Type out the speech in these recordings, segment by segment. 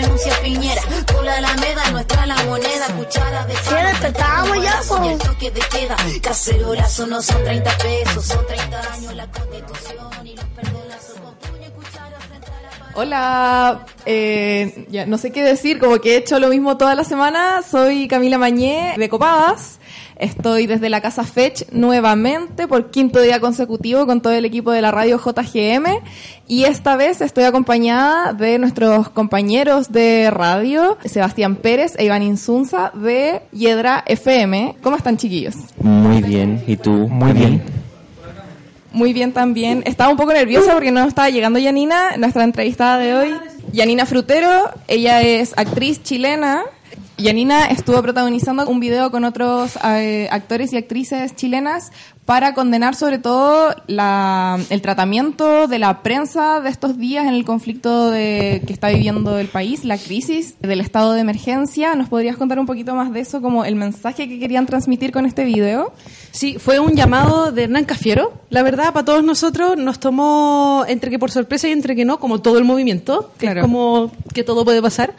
renuncia Piñera. Con la alameda, nuestra la moneda, cuchara de ¿Qué despertábamos ya, po? Y el toque de queda, cacerolazo no son 30 pesos, son 30 años la constitución y los perdonazos Hola, eh, ya no sé qué decir, como que he hecho lo mismo toda la semana. Soy Camila Mañé de Copadas. Estoy desde la Casa Fetch nuevamente por quinto día consecutivo con todo el equipo de la radio JGM y esta vez estoy acompañada de nuestros compañeros de radio, Sebastián Pérez e Iván Insunza de Hiedra FM. ¿Cómo están chiquillos? Muy bien, ¿y tú? Muy bien. Muy bien también. Estaba un poco nerviosa porque no estaba llegando Yanina, nuestra entrevistada de hoy. Yanina Frutero, ella es actriz chilena. Yanina estuvo protagonizando un video con otros eh, actores y actrices chilenas para condenar sobre todo la- el tratamiento de la prensa de estos días en el conflicto de- que está viviendo el país, la crisis del estado de emergencia. ¿Nos podrías contar un poquito más de eso, como el mensaje que querían transmitir con este video? Sí, fue un llamado de Hernán Cafiero. La verdad, para todos nosotros nos tomó entre que por sorpresa y entre que no, como todo el movimiento, que Claro. es como que todo puede pasar.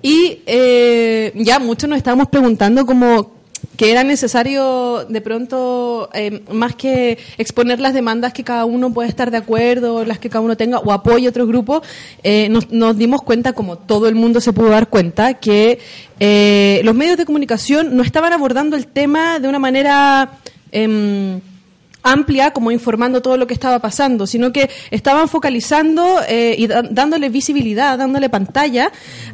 Y eh, ya muchos nos estábamos preguntando como que era necesario de pronto, eh, más que exponer las demandas que cada uno puede estar de acuerdo, las que cada uno tenga, o apoye a otros grupos, eh, nos, dimos cuenta, como todo el mundo se pudo dar cuenta, que eh, los medios de comunicación no estaban abordando el tema de una manera... em, amplia como informando todo lo que estaba pasando, sino que estaban focalizando eh, y dándole visibilidad, dándole pantalla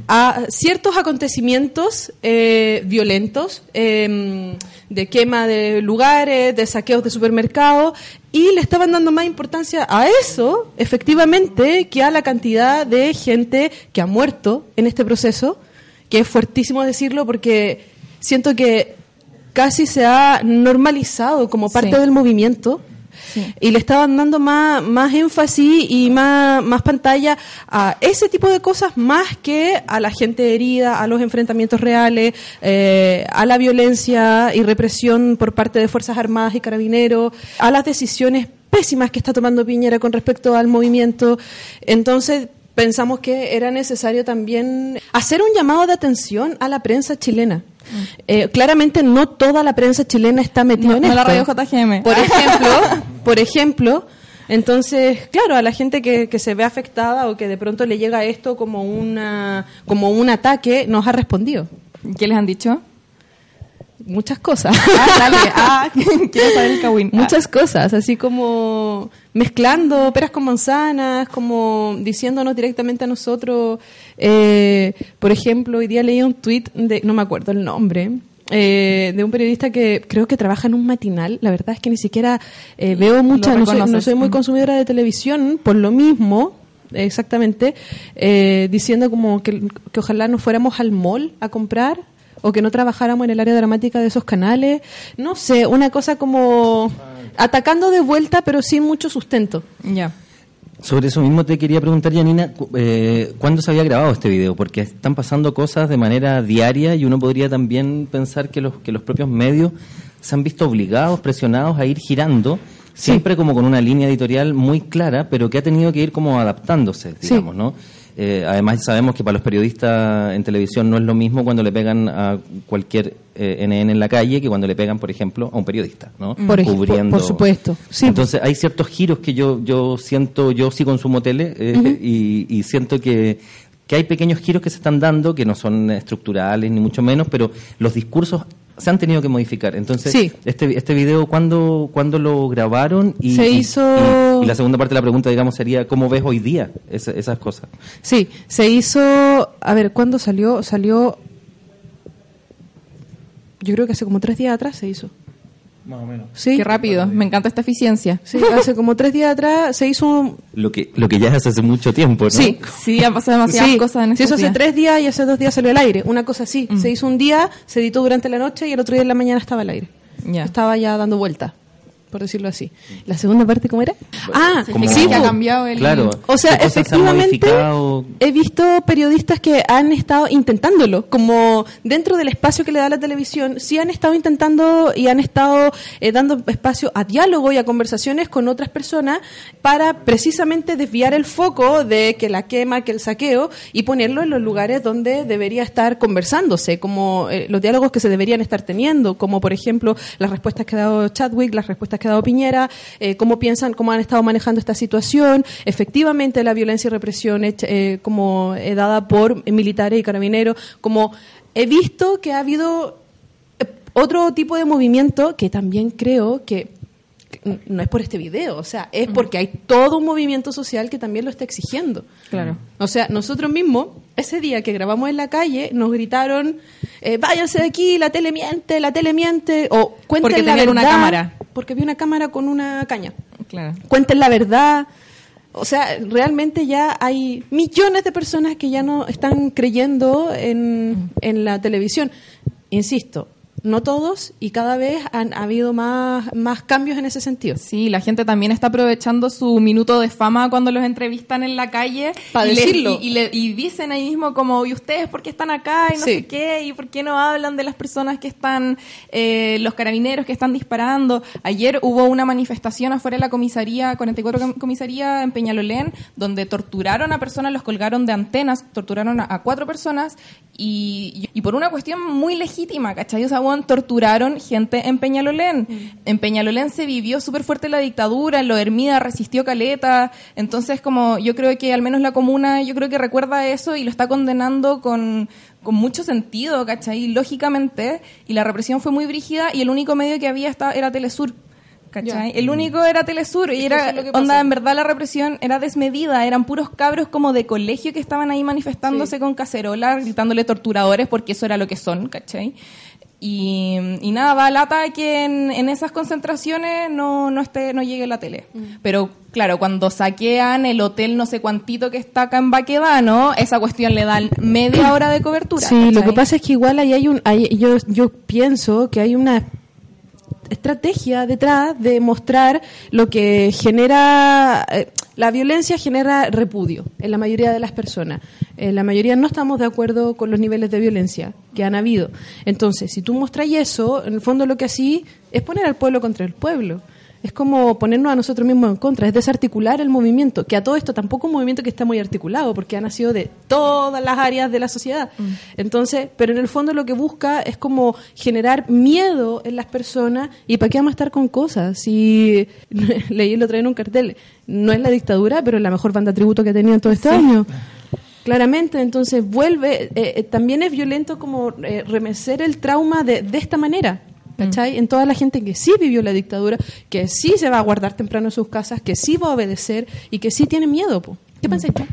a ciertos acontecimientos eh, violentos, eh, de quema de lugares, de saqueos de supermercados, y le estaban dando más importancia a eso, efectivamente, que a la cantidad de gente que ha muerto en este proceso, que es fuertísimo decirlo porque siento que casi se ha normalizado como parte Sí. del movimiento Sí. y le estaban dando más, más énfasis y más, más pantalla a ese tipo de cosas más que a la gente herida, a los enfrentamientos reales, eh, a la violencia y represión por parte de Fuerzas Armadas y Carabineros, a las decisiones pésimas que está tomando Piñera con respecto al movimiento. Entonces, pensamos que era necesario también hacer un llamado de atención a la prensa chilena. Eh, claramente no toda la prensa chilena está metida No, en no esto. la radio JGM. Por ejemplo, por ejemplo, entonces, claro, a la gente que, que se ve afectada o que de pronto le llega esto como una como un ataque, nos ha respondido ¿Qué les han dicho? Muchas cosas. Ah, dale. Ah, quiero saber el Kawin. Ah. Muchas cosas, así como mezclando peras con manzanas, como diciéndonos directamente a nosotros. eh, por ejemplo, hoy día leí un tweet de, no me acuerdo el nombre, eh, de un periodista que creo que trabaja en un matinal. La verdad es que ni siquiera eh, veo mucha, no soy, no soy muy Mm. consumidora de televisión, por lo mismo. Exactamente, eh, diciendo como que, que ojalá nos fuéramos al mall a comprar o que no trabajáramos en el área dramática de esos canales. No sé, una cosa como atacando de vuelta, pero sin mucho sustento. Ya. Sobre eso mismo te quería preguntar, Janina, eh, ¿cuándo se había grabado este video? Porque están pasando cosas de manera diaria y uno podría también pensar que los, que los propios medios se han visto obligados, presionados a ir girando, siempre como con una línea editorial muy clara, pero que ha tenido que ir como adaptándose, Sí. digamos, ¿no? Eh, además sabemos que para los periodistas en televisión no es lo mismo cuando le pegan a cualquier eh, NN en la calle que cuando le pegan, por ejemplo, a un periodista, ¿no? Por ej- por- por supuesto. Sí. Entonces hay ciertos giros que yo yo siento, yo sí consumo tele eh, y, y siento que, que hay pequeños giros que se están dando que no son estructurales ni mucho menos, pero los discursos se han tenido que modificar. Entonces, Sí. este, este video, ¿cuándo, ¿cuándo lo grabaron? Y, Se hizo- Y, y la segunda parte de la pregunta, digamos, sería, ¿cómo ves hoy día esa- esas cosas? Sí, se hizo, a ver, ¿cuándo salió? Salió, yo creo que hace como tres días atrás se hizo. Más o menos. Sí, Qué rápido. Me encanta esta eficiencia. sí, hace como tres días atrás se hizo un... Lo que, lo que ya es hace mucho tiempo, ¿no? Sí, Sí, han pasado demasiadas Sí, cosas en sí, estos eso hace días. tres días y hace dos días salió al aire, una cosa así. Se hizo un día, se editó durante la noche y el otro día en la mañana estaba al aire. Ya. Estaba ya dando vuelta. Por decirlo así. ¿La segunda parte cómo era? Ah, Como- sí, que ha cambiado el... Claro. O sea, ¿Qué cosas se han efectivamente he visto periodistas que han estado intentándolo, como dentro del espacio que le da la televisión, sí han estado intentando y han estado eh, dando espacio a diálogo y a conversaciones con otras personas para precisamente desviar el foco de que la quema, que el saqueo y ponerlo en los lugares donde debería estar conversándose, como eh, los diálogos que se deberían estar teniendo, como por ejemplo las respuestas que ha dado Chadwick, las respuestas que ha dado Piñera, eh, cómo piensan, cómo han estado manejando esta situación, efectivamente la violencia y represión hecha, eh, como eh, dada por militares y carabineros, como he visto que ha habido eh, otro tipo de movimiento que también creo que no es por este video, o sea, es porque hay todo un movimiento social que también lo está exigiendo. Claro. O sea, nosotros mismos, ese día que grabamos en la calle, nos gritaron, eh, váyanse de aquí, la tele miente, la tele miente, o cuenten Porque la tenían una verdad", cámara. Porque había una cámara con una caña. Claro. Cuenten la verdad. O sea, realmente ya hay millones de personas que ya no están creyendo en, en la televisión. Insisto, no todos y cada vez han habido más, más cambios en ese sentido. Sí, la gente también está aprovechando su minuto de fama cuando los entrevistan en la calle. Pa' y le- decirlo. y, y le- y dicen ahí mismo como, ¿y ustedes por qué están acá? Y no Sí. sé qué, ¿y por qué no hablan de las personas que están, eh, los carabineros que están disparando? Ayer hubo una manifestación afuera de la comisaría, 44 com- comisaría en Peñalolén, donde torturaron a personas, los colgaron de antenas, torturaron a, a cuatro personas y, y por una cuestión muy legítima, ¿cachai? O sea, torturaron gente en Peñalolén. En Peñalolén se vivió súper fuerte la dictadura, en lo Hermida resistió Caleta, entonces como yo creo que al menos la comuna, yo creo que recuerda eso y lo está condenando con, con mucho sentido, ¿cachai? Lógicamente, y la represión fue muy brígida y el único medio que había esta- era Telesur. ¿Cachai? El único era Telesur y era, es onda, en verdad la represión era desmedida, eran puros cabros como de colegio que estaban ahí manifestándose Sí. con cacerola, gritándole torturadores porque eso era lo que son, ¿cachai? Y, y nada, da lata que en, en esas concentraciones no, no, esté, no llegue la tele. Mm. Pero claro, cuando saquean el hotel no sé cuantito que está acá en Baquedano, esa cuestión le dan media hora de cobertura. Sí, lo que pasa es que igual ahí hay un, hay- yo, yo pienso que hay una estrategia detrás de mostrar lo que genera, eh, la violencia genera repudio en la mayoría de las personas. En la mayoría no estamos de acuerdo con los niveles de violencia que han habido. Entonces, si tú mostras eso, en el fondo lo que así es poner al pueblo contra el pueblo. Es como ponernos a nosotros mismos en contra, es desarticular el movimiento, que a todo esto tampoco es un movimiento que está muy articulado, porque ha nacido de todas las áreas de la sociedad. Entonces, pero en el fondo lo que busca es como generar miedo en las personas y para qué vamos a estar con cosas. Si leí el otro en un cartel, no es la dictadura, pero es la mejor banda tributo que ha tenido en todo este año. Claramente, entonces vuelve, eh, eh, también es violento como eh, remecer el trauma de, de esta manera. ¿Cachai? En toda la gente que sí vivió la dictadura, que sí se va a guardar temprano en sus casas, que sí va a obedecer y que sí tiene miedo. po. ¿Qué pensáis tú?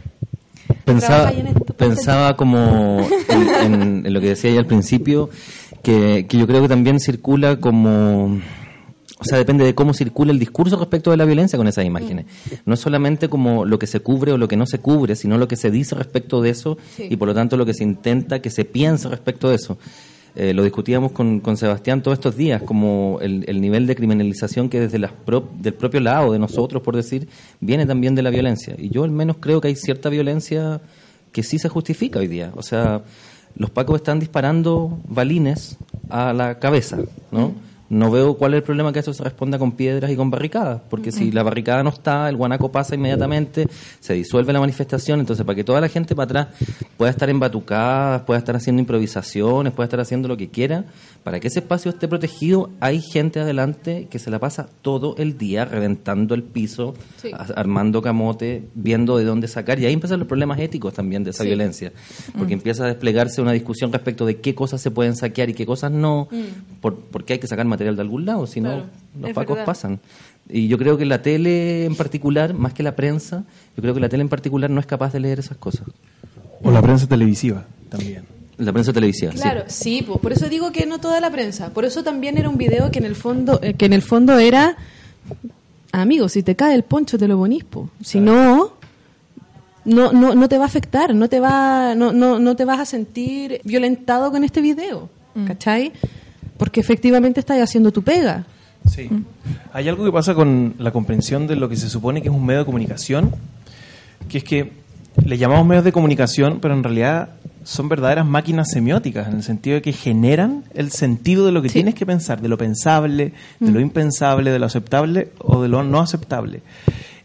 Pensaba, pensaba como en, en- en lo que decía ya al principio, que, que yo creo que también circula como... O sea, depende de cómo circula el discurso respecto de la violencia con esas imágenes. No es solamente como lo que se cubre o lo que no se cubre, sino lo que se dice respecto de eso Sí. y por lo tanto lo que se intenta que se piense respecto de eso. Eh, lo discutíamos con, con Sebastián todos estos días, como el, el nivel de criminalización que desde las pro- del propio lado de nosotros, por decir, viene también de la violencia. Y yo al menos creo que hay cierta violencia que sí se justifica hoy día. O sea, los pacos están disparando balines a la cabeza, ¿no? No veo cuál es el problema que eso se responda con piedras y con barricadas, porque si la barricada no está, el guanaco pasa inmediatamente, se disuelve la manifestación, entonces para que toda la gente para atrás pueda estar embatucada, pueda estar haciendo improvisaciones, pueda estar haciendo lo que quiera, para que ese espacio esté protegido, hay gente adelante que se la pasa todo el día reventando el piso, Sí. armando camote, viendo de dónde sacar, y ahí empiezan los problemas éticos también de esa Sí. violencia, porque empieza a desplegarse una discusión respecto de qué cosas se pueden saquear y qué cosas no, por, porque hay que sacar material de algún lado, si no Claro, los pacos verdad. pasan. Y yo creo que la tele en particular, más que la prensa, yo creo que la tele en particular no es capaz de leer esas cosas. O la prensa televisiva también. La prensa televisiva, sí. Claro, sí, po. por eso digo que no toda la prensa. Por eso también era un video que en el fondo, eh, que en el fondo era, amigo, si te cae el poncho te lo ponís, po. Si no, no, no, no te va a afectar, no te va, no, no, no te vas a sentir violentado con este video, ¿cachai? Porque efectivamente estás haciendo tu pega. Sí. Hay algo que pasa con la comprensión de lo que se supone que es un medio de comunicación, que es que le llamamos medios de comunicación, pero en realidad son verdaderas máquinas semióticas, en el sentido de que generan el sentido de lo que Sí. tienes que pensar, de lo pensable, de lo impensable, de lo aceptable o de lo no aceptable.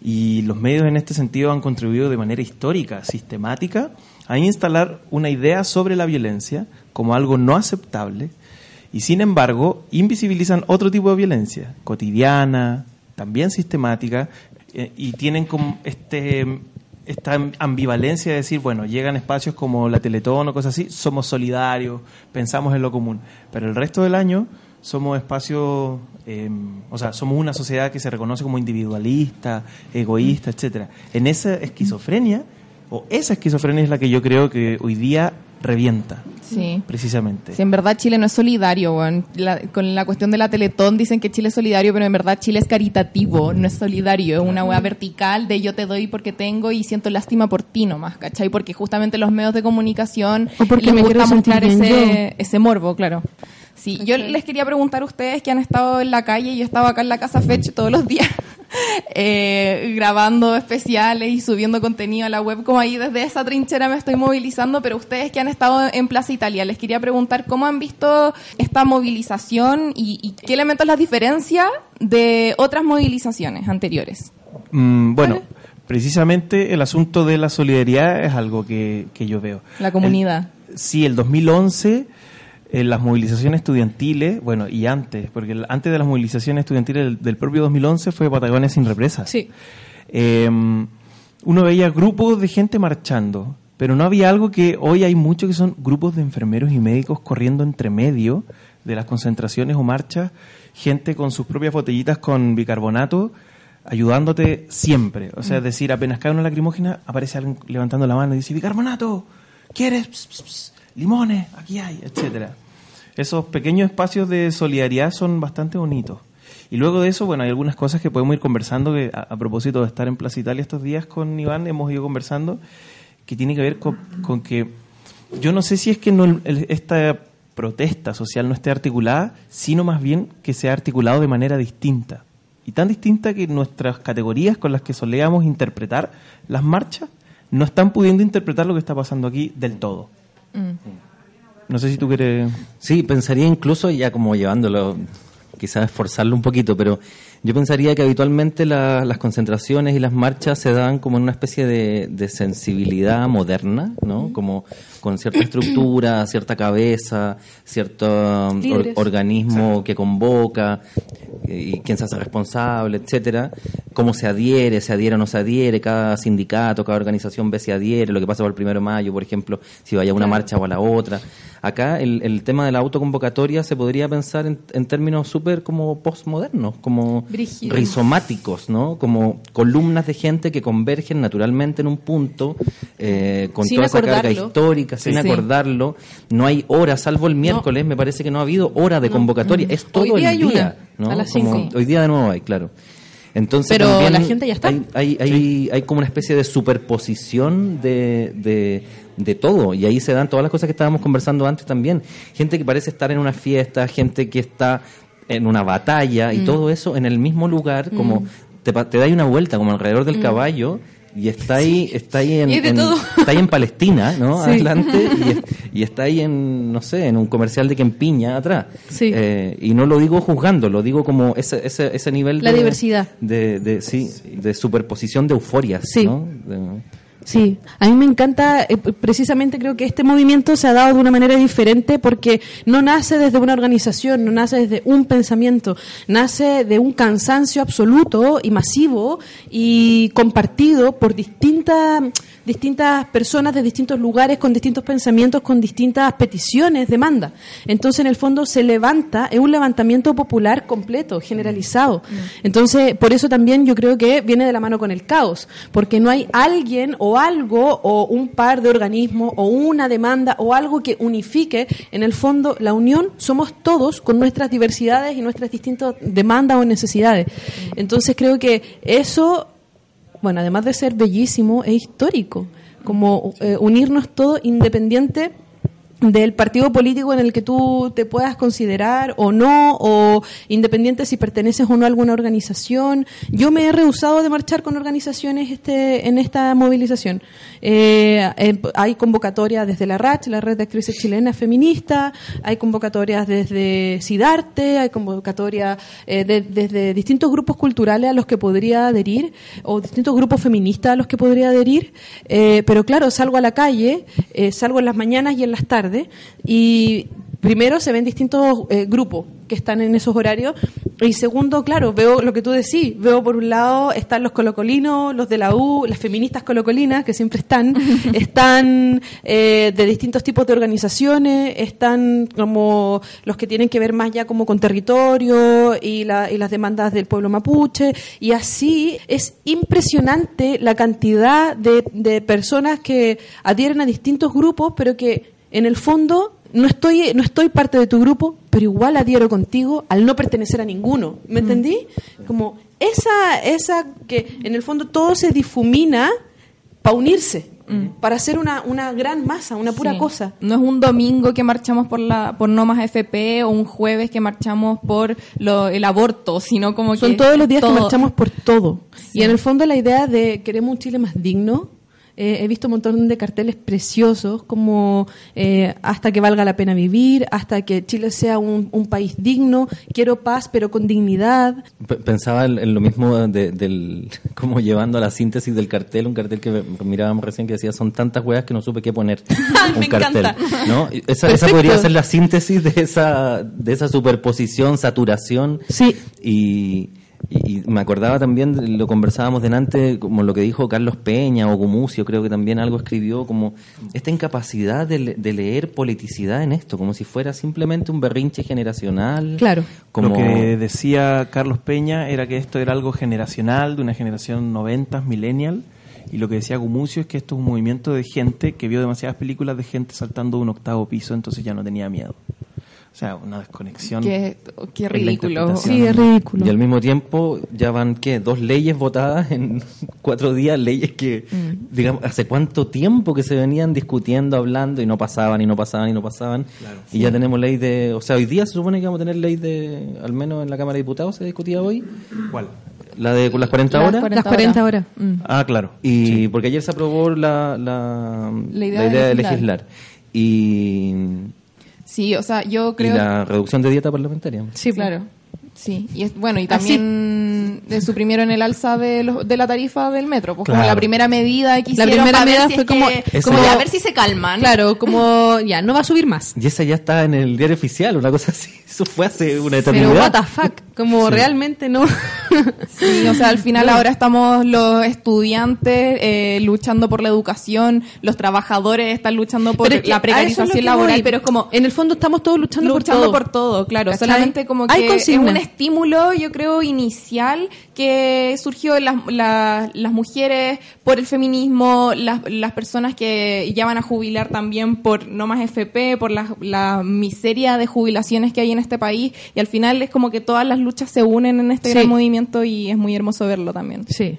Y los medios en este sentido han contribuido de manera histórica, sistemática, a instalar una idea sobre la violencia como algo no aceptable y sin embargo invisibilizan otro tipo de violencia, cotidiana, también sistemática, eh, y tienen como este esta ambivalencia de decir, bueno, llegan espacios como la Teletón o cosas así, somos solidarios, pensamos en lo común, pero el resto del año somos espacios, eh, o sea, somos una sociedad que se reconoce como individualista, egoísta, etcétera. En esa esquizofrenia, o esa esquizofrenia es la que yo creo que hoy día revienta, Sí. precisamente. Si en verdad Chile no es solidario, weón. La- con la cuestión de la Teletón dicen que Chile es solidario, pero en verdad Chile es caritativo, no es solidario, es una weá vertical de yo te doy porque tengo y siento lástima por ti nomás, ¿cachai? Porque justamente los medios de comunicación O porque les me quiero gusta mostrar ese, ese morbo, claro. Sí, yo les quería preguntar a ustedes que han estado en la calle, yo he estado acá en la Casa Fetch todos los días, eh, grabando especiales y subiendo contenido a la web, como ahí desde esa trinchera me estoy movilizando, pero ustedes que han estado en Plaza Italia, les quería preguntar cómo han visto esta movilización y, y qué elementos las diferencia de otras movilizaciones anteriores. Mm, bueno, precisamente el asunto de la solidaridad es algo que, que yo veo. La comunidad. El- sí, el 2011, en las movilizaciones estudiantiles, bueno, y antes, porque antes de las movilizaciones estudiantiles del, del propio 2011 fue Patagonia sin represas. Sí. Eh, uno veía grupos de gente marchando, pero no había algo que hoy hay mucho que son grupos de enfermeros y médicos corriendo entre medio de las concentraciones o marchas, gente con sus propias botellitas con bicarbonato, ayudándote siempre. O sea, es decir, apenas cae una lacrimógena, aparece alguien levantando la mano y dice, bicarbonato, ¿quieres? Ps, ps, ps, limones, aquí hay, etcétera. Esos pequeños espacios de solidaridad son bastante bonitos. Y luego de eso, bueno, hay algunas cosas que podemos ir conversando, que a, propósito de estar en Plaza Italia estos días con Iván, hemos ido conversando, que tiene que ver con, que yo no sé si es que no, esta protesta social no esté articulada, sino más bien que sea articulado de manera distinta. Y tan distinta que nuestras categorías con las que solíamos interpretar las marchas no están pudiendo interpretar lo que está pasando aquí del todo. No sé si tú quieres... Sí, pensaría incluso, ya como llevándolo, quizás esforzarlo un poquito, pero yo pensaría que habitualmente la- las concentraciones y las marchas se dan como en una especie de, de sensibilidad moderna, ¿no? Como con cierta estructura, cierta cabeza, cierto um, or- organismo que convoca eh, y quién se hace responsable, etcétera, cómo se adhiere, se adhiere o no se adhiere, cada sindicato, cada organización ve si adhiere, lo que pasa por el primero de mayo, por ejemplo, si vaya a una marcha o a la otra. Acá el, el tema de la autoconvocatoria se podría pensar en, en términos súper como postmodernos, como rizomáticos, ¿no? Como columnas de gente que convergen naturalmente en un punto, eh, con Sin toda esa carga acordarlo. Sin Sí. acordarlo. No hay hora, salvo el miércoles, me parece que no ha habido hora de convocatoria. Es todo Hoy día el hay día. una, ¿no? a las Como-. Hoy día de nuevo hay, claro. Entonces Pero también la gente ya está. Hay, hay, hay, hay como una especie de superposición de, de, de todo. Y ahí se dan todas las cosas que estábamos conversando antes también. Gente que parece estar en una fiesta, gente que está en una batalla Mm. y todo eso en el mismo lugar, como te, pa- te da una vuelta, como alrededor del caballo. Y está ahí, está ahí en, está ahí en Palestina, ¿no? Sí. Adelante y, es- y está ahí en, no sé, en un comercial de Kempiña atrás. Sí. Eh, y no lo digo juzgando, lo digo como ese, ese, ese nivel La de, diversidad. de, de, sí, de superposición de euforias, Sí. ¿no? De- Sí, a mí me encanta, eh, precisamente creo que este movimiento se ha dado de una manera diferente porque no nace desde una organización, no nace desde un pensamiento, nace de un cansancio absoluto y masivo y compartido por distintas distintas personas de distintos lugares con distintos pensamientos, con distintas peticiones, demandas. Entonces, en el fondo se levanta, es un levantamiento popular completo, generalizado. Entonces, por eso también yo creo que viene de la mano con el caos, porque no hay alguien o algo o un par de organismos o una demanda o algo que unifique. En el fondo, la unión somos todos con nuestras diversidades y nuestras distintas demandas o necesidades. Entonces, creo que eso bueno, además de ser bellísimo, es histórico. Como eh, unirnos todos independiente del partido político en el que tú te puedas considerar o no, o independiente si perteneces o no a alguna organización. Yo me he rehusado de marchar con organizaciones este, en esta movilización. Eh, eh, hay convocatorias desde la RACH, la Red de Actrices Chilenas Feministas, hay convocatorias desde SIDARTE, hay convocatorias eh, de- desde distintos grupos culturales a los que podría adherir, o distintos grupos feministas a los que podría adherir, pero claro, salgo a la calle, salgo en las mañanas y en las tardes, y primero se ven distintos eh, grupos que están en esos horarios, y segundo, claro, veo lo que tú decís, veo por un lado están los colocolinos, los de la U, las feministas colocolinas, que siempre están, están eh, de distintos tipos de organizaciones, están como los que tienen que ver más ya como con territorio y, la- y las demandas del pueblo mapuche, y así es impresionante la cantidad de, de personas que adhieren a distintos grupos, pero que en el fondo no estoy, no estoy parte de tu grupo, pero igual adhiero contigo al no pertenecer a ninguno. ¿Me entendí? Como esa, esa que en el fondo todo se difumina para unirse, para hacer una, una gran masa, una pura Sí. cosa. No es un domingo que marchamos por la por no más FP o un jueves que marchamos por lo- el aborto, sino como que Son todos los días todo. que marchamos por todo. Sí. Y en el fondo la idea de queremos un Chile más digno. Eh, he visto un montón de carteles preciosos como eh, hasta que valga la pena vivir, hasta que Chile sea un, un país digno, quiero paz pero con dignidad. Pensaba en en lo mismo de- del, como llevando a la síntesis del cartel, un cartel que mirábamos recién que decía son tantas huevas que no supe qué poner. un Me cartel, encanta. ¿no? Esa, esa podría ser la síntesis de esa, de esa superposición, saturación. Sí. Y, y- y me acordaba también, lo conversábamos delante, como lo que dijo Carlos Peña o Gumucio, creo que también algo escribió, como esta incapacidad de, le- de leer politicidad en esto, como si fuera simplemente un berrinche generacional. Claro. Como... Lo que decía Carlos Peña era que esto era algo generacional, de una generación 90, millennial, y lo que decía Gumucio es que esto es un movimiento de gente que vio demasiadas películas de gente saltando de un octavo piso, entonces ya no tenía miedo. O sea, una desconexión. Qué, ridículo. Sí, es ridículo. Y al mismo tiempo ya van, ¿qué? Dos leyes votadas en cuatro días, leyes que, Mm. digamos, hace cuánto tiempo que se venían discutiendo, hablando y no pasaban y no pasaban y no pasaban. y ya tenemos ley de, o sea, hoy día se supone que vamos a tener ley de, al menos en la Cámara de Diputados se discutía hoy, ¿Cuál? la de con las 40 Las horas. 40 Las 40 horas. Mm. Ah, claro. Y porque ayer se aprobó la, la, La idea la de idea de legislar. legislar. Y, Sí, o sea, yo y creo la reducción de dieta parlamentaria. Sí, claro. Sí, y es, bueno, y también suprimieron el alza de, los- de la tarifa del metro, pues como Claro. la primera medida que La hicieron primera para ver medida si fue como- que- como a ver si se calman. Claro, como ya, no va a subir más. Y esa ya está en el diario oficial, una cosa así. Eso fue hace una Pero eternidad. what the fuck, como realmente no. Sí, o sea, al final ahora estamos los estudiantes eh, luchando por la educación, los trabajadores están luchando por Pero es que la es precarización que laboral, voy. pero es como en el fondo estamos todos luchando, luchando por todo. claro. ¿Cachai? Solamente como que Hay es un estímulo, yo creo, inicial que surgió en las, la- las mujeres por el feminismo, las, las personas que ya van a jubilar también por no más FP, por la, la miseria de jubilaciones que hay en este país. Y al final es como que todas las luchas se unen en este Sí. gran movimiento y es muy hermoso verlo también. Sí.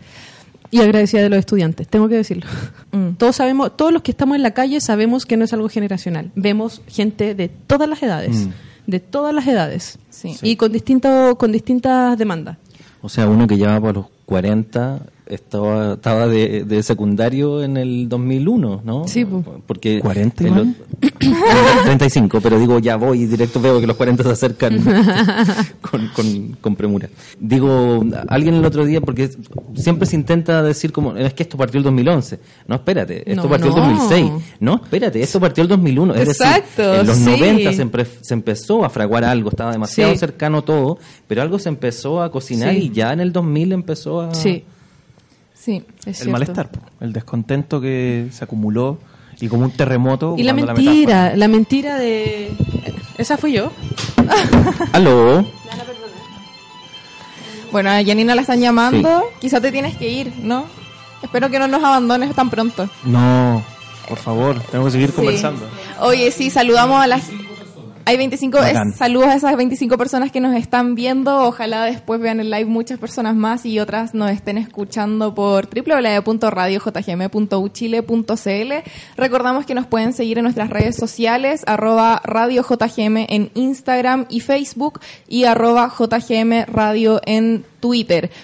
Y agradecida de los estudiantes, tengo que decirlo. Mm. Todos sabemos, todos los que estamos en la calle sabemos que no es algo generacional. Vemos gente de todas las edades, Mm. de todas las edades. Sí. Y con distinto, con distintas demandas. O sea, uno que ya va para los 40 estaba, estaba de, de secundario en el 2001, ¿no? Sí, po. Porque 40 el igual. ot- 35, pero digo, ya voy y directo veo que los 40 se acercan con, con, con premura. Digo, alguien el otro día, porque siempre se intenta decir como, es que esto partió el 2011. No, espérate, esto No, partió no. el 2006. No, espérate, esto partió el 2001. Es Exacto, decir, en los sí. 90 se, empre- se empezó a fraguar algo, estaba demasiado Sí. cercano todo, pero algo se empezó a cocinar Sí. y ya en el 2000 empezó a... Sí, Sí. es el cierto. malestar, el descontento que se acumuló y como un terremoto. Y la mentira, la mentira de... Esa fui yo. Aló. Bueno, a Janina la están llamando. Quizá te tienes que ir, ¿no? Espero que no nos abandones tan pronto. No, por favor, tenemos que seguir conversando. Oye, sí, saludamos a la... Hay 25, es- Bacán. saludos a esas 25 personas que nos están viendo. Ojalá después vean el live muchas personas más y otras nos estén escuchando por www.radiojgm.uchile.cl. Recordamos que nos pueden seguir en nuestras redes sociales, arroba Radio JGM en Instagram y Facebook y arroba JGM Radio en Twitter,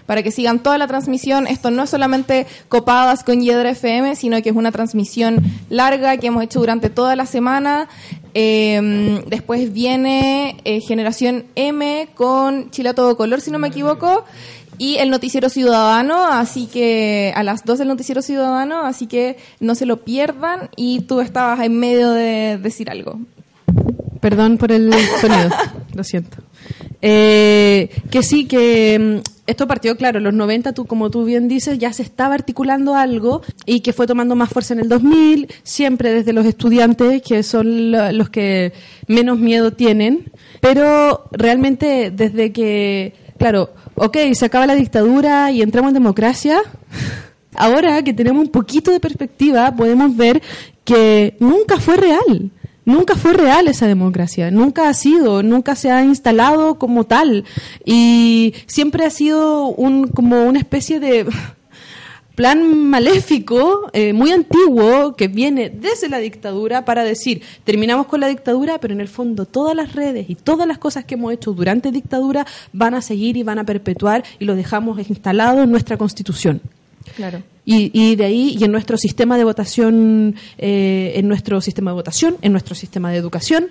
para que sigan toda la transmisión. Esto no es solamente copadas con Yedra FM, sino que es una transmisión larga que hemos hecho durante toda la semana. Eh, después viene eh, Generación M con Chile a todo color, si no me equivoco. Y el Noticiero Ciudadano, así que a las 2 el Noticiero Ciudadano, así que no se lo pierdan. Y tú estabas en medio de decir algo. Perdón por el sonido, lo siento. Eh, que sí, que mm, esto partió, claro, en los 90, tú, como tú bien dices, ya se estaba articulando algo y que fue tomando más fuerza en el 2000, siempre desde los estudiantes, que son lo- los que menos miedo tienen, pero realmente desde que, claro, ok, se acaba la dictadura y entramos en democracia, ahora que tenemos un poquito de perspectiva, podemos ver que nunca fue real. Nunca fue real esa democracia, nunca ha sido, nunca se ha instalado como tal. Y siempre ha sido un como una especie de plan maléfico eh, muy antiguo que viene desde la dictadura para decir terminamos con la dictadura pero en el fondo todas las redes y todas las cosas que hemos hecho durante dictadura van a seguir y van a perpetuar y lo dejamos instalado en nuestra constitución Claro. y, y de ahí, y en nuestro sistema de votación, eh, en nuestro sistema de votación, en nuestro sistema de educación.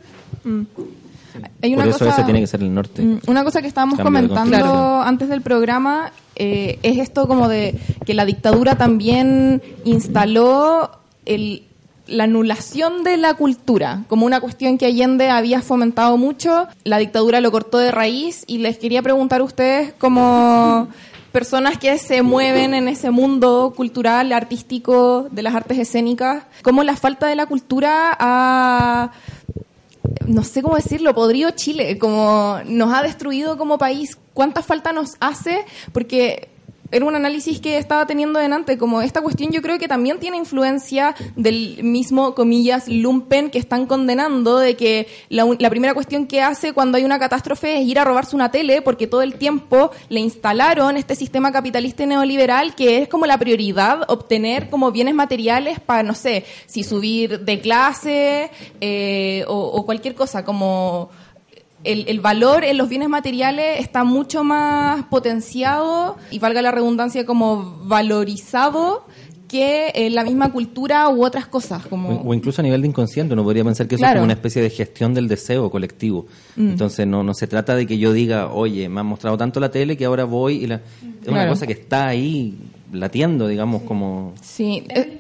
Hay una Por eso cosa- ese tiene que ser el norte. Mm, Una cosa que estábamos Cambio comentando antes del programa eh, es esto como de que la dictadura también instaló el, la anulación de la cultura como una cuestión que Allende había fomentado mucho. La dictadura lo cortó de raíz y les quería preguntar a ustedes como personas que se mueven en ese mundo cultural, artístico, de las artes escénicas, cómo la falta de la cultura ha no sé cómo decirlo, podrido Chile, como nos ha destruido como país, cuánta falta nos hace, porque era un análisis que estaba teniendo delante, como esta cuestión yo creo que también tiene influencia del mismo, comillas, lumpen que están condenando, de que la, la primera cuestión que hace cuando hay una catástrofe es ir a robarse una tele, porque todo el tiempo le instalaron este sistema capitalista y neoliberal que es como la prioridad, obtener como bienes materiales para, no sé, si subir de clase eh, o cualquier cosa, como el, el valor en los bienes materiales está mucho más potenciado y valga la redundancia como valorizado que la misma cultura u otras cosas como O, o incluso a nivel de inconsciente, uno podría pensar que eso Claro. es como una especie de gestión del deseo colectivo. Mm. Entonces no, no se trata de que yo diga, oye, me han mostrado tanto la tele que ahora voy y la... Es una Claro. cosa que está ahí latiendo, digamos, como sí eh,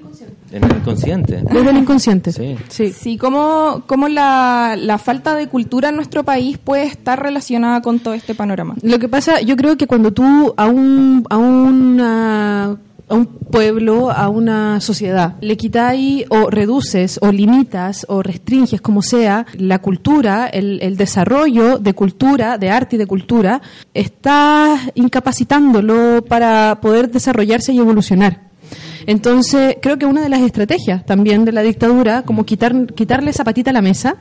en el inconsciente. Desde el inconsciente. Sí. Sí. sí cómo, cómo la, la falta de cultura en nuestro país puede estar relacionada con todo este panorama Lo que pasa, yo creo que cuando tú a un, a una a un pueblo, a una sociedad, le quitáis o reduces o limitas o restringes, como sea, la cultura, el, el desarrollo de cultura, de arte y de cultura, estás incapacitándolo para poder desarrollarse y evolucionar. Entonces, creo que una de las estrategias también de la dictadura, como quitar, quitarle esa patita a la mesa,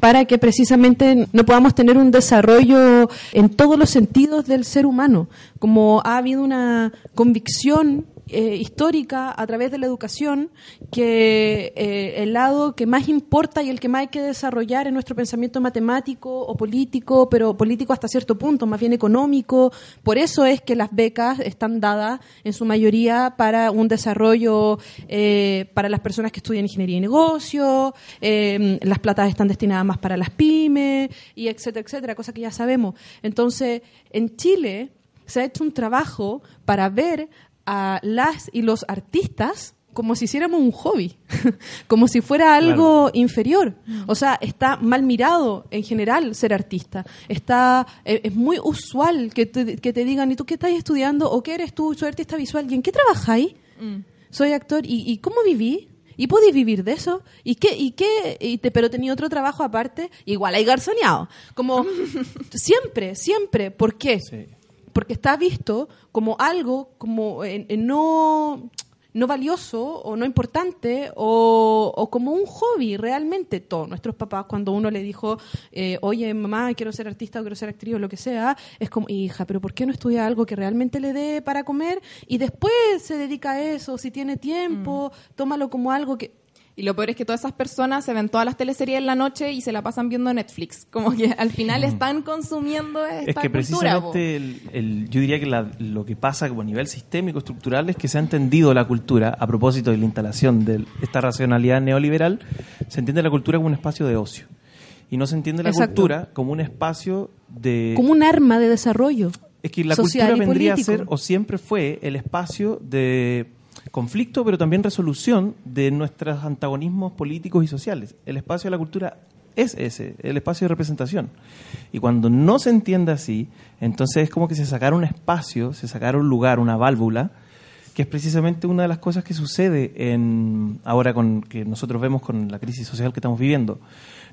para que precisamente no podamos tener un desarrollo en todos los sentidos del ser humano, como ha habido una convicción eh, histórica a través de la educación que eh, el lado que más importa y el que más hay que desarrollar en nuestro pensamiento matemático o político, pero político hasta cierto punto, más bien económico. Por eso es que las becas están dadas en su mayoría para un desarrollo eh, para las personas que estudian ingeniería y negocios, eh, las platas están destinadas más para las pymes, y etcétera, etcétera, cosa que ya sabemos. Entonces, en Chile se ha hecho un trabajo para ver a las y los artistas como si hiciéramos un hobby, como si fuera algo inferior. O sea, está mal mirado en general ser artista. Está, eh, es muy usual que te, que te digan, ¿y tú qué estás estudiando? ¿O qué eres tú? Soy artista visual. ¿Y en qué trabajáis? Soy actor. ¿Y, y cómo viví? ¿Y podéis vivir de eso? ¿Y qué? ¿Y qué? Y te, pero tenía otro trabajo aparte. Igual hay garzoneado. Como siempre, siempre. ¿Por qué? Sí. Porque está visto como algo como en- en no no valioso o no importante o, o como un hobby realmente. Todos nuestros papás, cuando uno le dijo, eh, oye, mamá, quiero ser artista o quiero ser actriz o lo que sea, es como, hija, pero ¿por qué no estudia algo que realmente le dé para comer y después se dedica a eso? Si tiene tiempo, tómalo como algo que Y lo peor es que todas esas personas se ven todas las teleseries en la noche y se la pasan viendo Netflix. Como que al final están consumiendo esta Es que cultura. precisamente el- el- yo diría que la- lo que pasa como a nivel sistémico, estructural, es que se ha entendido la cultura, a propósito de la instalación de esta racionalidad neoliberal, se entiende la cultura como un espacio de ocio. Y no se entiende la Exacto. cultura como un espacio de... como un arma de desarrollo. Es que la social cultura vendría político. a ser, o siempre fue, el espacio de conflicto, pero también resolución de nuestros antagonismos políticos y sociales. El espacio de la cultura es ese, el espacio de representación. Y cuando no se entiende así, entonces es como que se sacara un espacio, se sacara un lugar, una válvula, que es precisamente una de las cosas que sucede ahora con que nosotros vemos con la crisis social que estamos viviendo.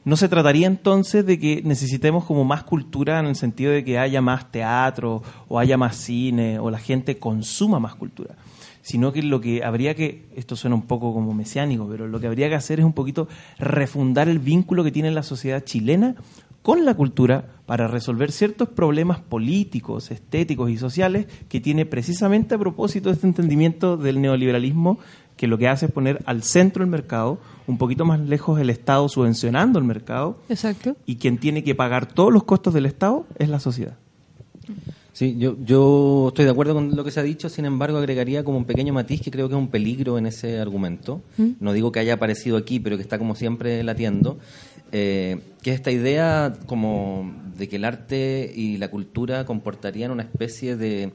No se trataría entonces de que necesitemos como más cultura en el sentido de que haya más teatro o haya más cine o la gente consuma más cultura, sino que lo que habría que, esto suena un poco como mesiánico, pero lo que habría que hacer es un poquito refundar el vínculo que tiene la sociedad chilena con la cultura para resolver ciertos problemas políticos, estéticos y sociales que tiene precisamente a propósito de este entendimiento del neoliberalismo que lo que hace es poner al centro el mercado, un poquito más lejos el Estado subvencionando el mercado Exacto. y quien tiene que pagar todos los costos del Estado es la sociedad. Sí, yo, yo estoy de acuerdo con lo que se ha dicho, sin embargo agregaría como un pequeño matiz que creo que es un peligro en ese argumento. No digo que haya aparecido aquí, pero que está como siempre latiendo, eh, que es esta idea como de que el arte y la cultura comportarían una especie de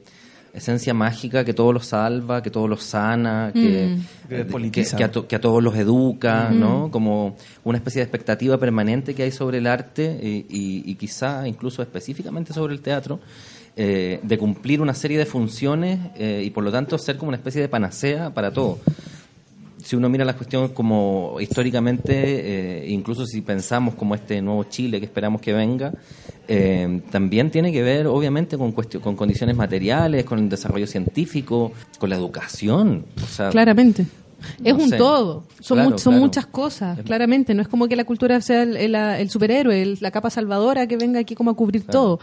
esencia mágica que todo lo salva, que todo lo sana, que, Que que- despolitiza. que a, to- que a todos los educa, ¿no? Como una especie de expectativa permanente que hay sobre el arte y, y- y quizá incluso específicamente sobre el teatro, eh, de cumplir una serie de funciones eh, y por lo tanto ser como una especie de panacea para todo. Si uno mira las cuestiones como históricamente, eh, incluso si pensamos como este nuevo Chile que esperamos que venga, eh, también tiene que ver obviamente con, con condiciones materiales, con el desarrollo científico, con la educación. O sea, Claramente. Es No un sé. todo. Son, Claro, mu- son claro. muchas cosas, claramente. No es como que la cultura sea el, el- el superhéroe, el- la capa salvadora que venga aquí como a cubrir todo.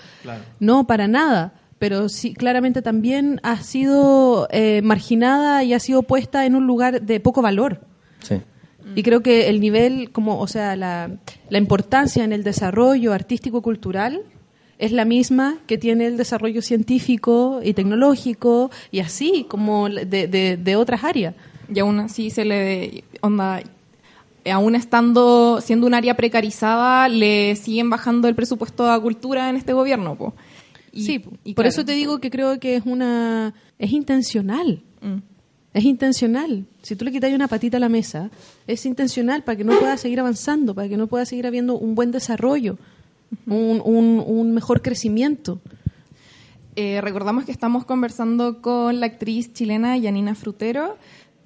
No, para nada. Pero sí, claramente también ha sido eh, marginada y ha sido puesta en un lugar de poco valor. sí. Y creo que el nivel, como, o sea, la, la importancia en el desarrollo artístico-cultural es la misma que tiene el desarrollo científico y tecnológico y así, como de, de, de otras áreas. Y aún así se le onda aún estando siendo un área precarizada le siguen bajando el presupuesto a cultura en este gobierno po. Y- sí, y por claro. eso te digo que creo que es una es intencional. Mm. Es intencional. Si tú le quitas una patita a la mesa, es intencional para que no pueda seguir avanzando, para que no pueda seguir habiendo un buen desarrollo, un, un, un mejor crecimiento. Eh, recordamos que estamos conversando con la actriz chilena Yanina Frutero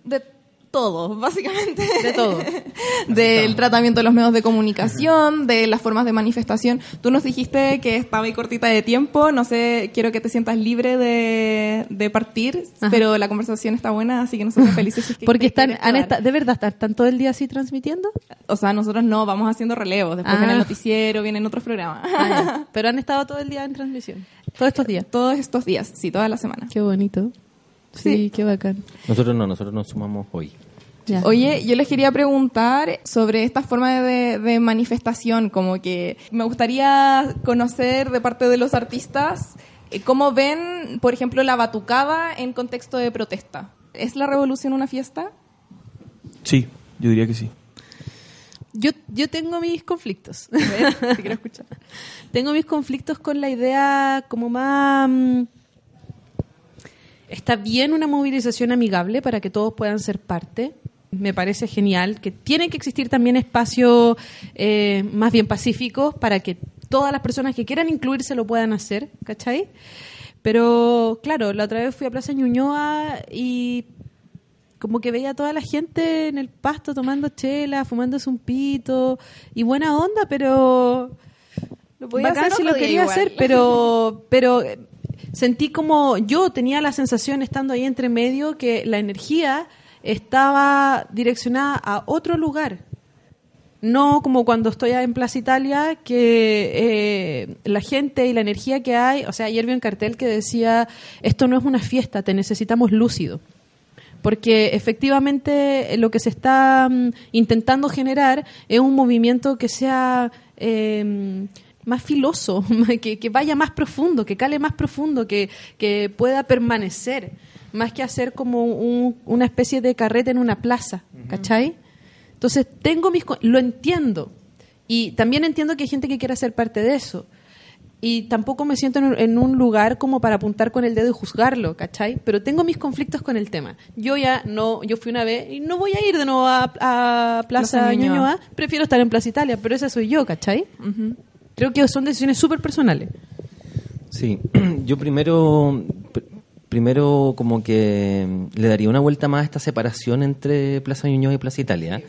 de todo, básicamente. De todo. Del tratamiento de los medios de comunicación, de las formas de manifestación. Tú nos dijiste que estaba ahí cortita de tiempo, no sé, quiero que te sientas libre de, de partir, Ajá. pero la conversación está buena, así que nosotros felices. si es que Porque están, han esta- de verdad, están, todo el día así transmitiendo. O sea, nosotros no, vamos haciendo relevos. Después Ah. viene el noticiero, vienen otros programas. Ah. Pero han estado todo el día en transmisión. Todos estos días. Todos estos días, sí, toda la semana. Qué bonito. Sí, Sí. qué bacán. Nosotros no, nosotros nos sumamos hoy. Ya. Oye, yo les quería preguntar sobre esta forma de, de manifestación, como que me gustaría conocer de parte de los artistas eh, cómo ven, por ejemplo, la batucada en contexto de protesta. ¿Es la revolución una fiesta? Sí, yo diría que sí. Yo, yo tengo mis conflictos. A ver, te quiero escuchar. tengo mis conflictos con la idea como más... mm, Está bien una movilización amigable para que todos puedan ser parte. Me parece genial que tienen que existir también espacios eh, más bien pacíficos para que todas las personas que quieran incluirse lo puedan hacer, ¿cachai? Pero claro, la otra vez fui a Plaza Ñuñoa y como que veía a toda la gente en el pasto tomando chela, fumándose un pito y buena onda, pero Lo podía bacán hacer si otro lo día quería igual. hacer, pero pero sentí como yo tenía la sensación estando ahí entre medio que la energía estaba direccionada a otro lugar. No como cuando estoy en Plaza Italia, que eh, la gente y la energía que hay, o sea, ayer vi un cartel que decía, esto no es una fiesta, te necesitamos lúcido. Porque efectivamente eh, lo que se está mm, intentando generar es un movimiento que sea eh, más filoso, que, que vaya más profundo, que cale más profundo, que, que pueda permanecer, más que hacer como un- una especie de carrete en una plaza, ¿cachai? Entonces, tengo mis... Lo entiendo. Y también entiendo que hay gente que quiera ser parte de eso. Y tampoco me siento en un, lugar como para apuntar con el dedo y juzgarlo, ¿cachai? Pero tengo mis conflictos con el tema. Yo ya no, yo fui una vez y no voy a ir de nuevo a, a Plaza. Ñuñoa. Prefiero estar en Plaza Italia, pero esa soy yo, ¿cachai? Creo que son decisiones súper personales. Sí, yo primero, pr- primero como que le daría una vuelta más a esta separación entre Plaza Ñuñoa y Plaza Italia,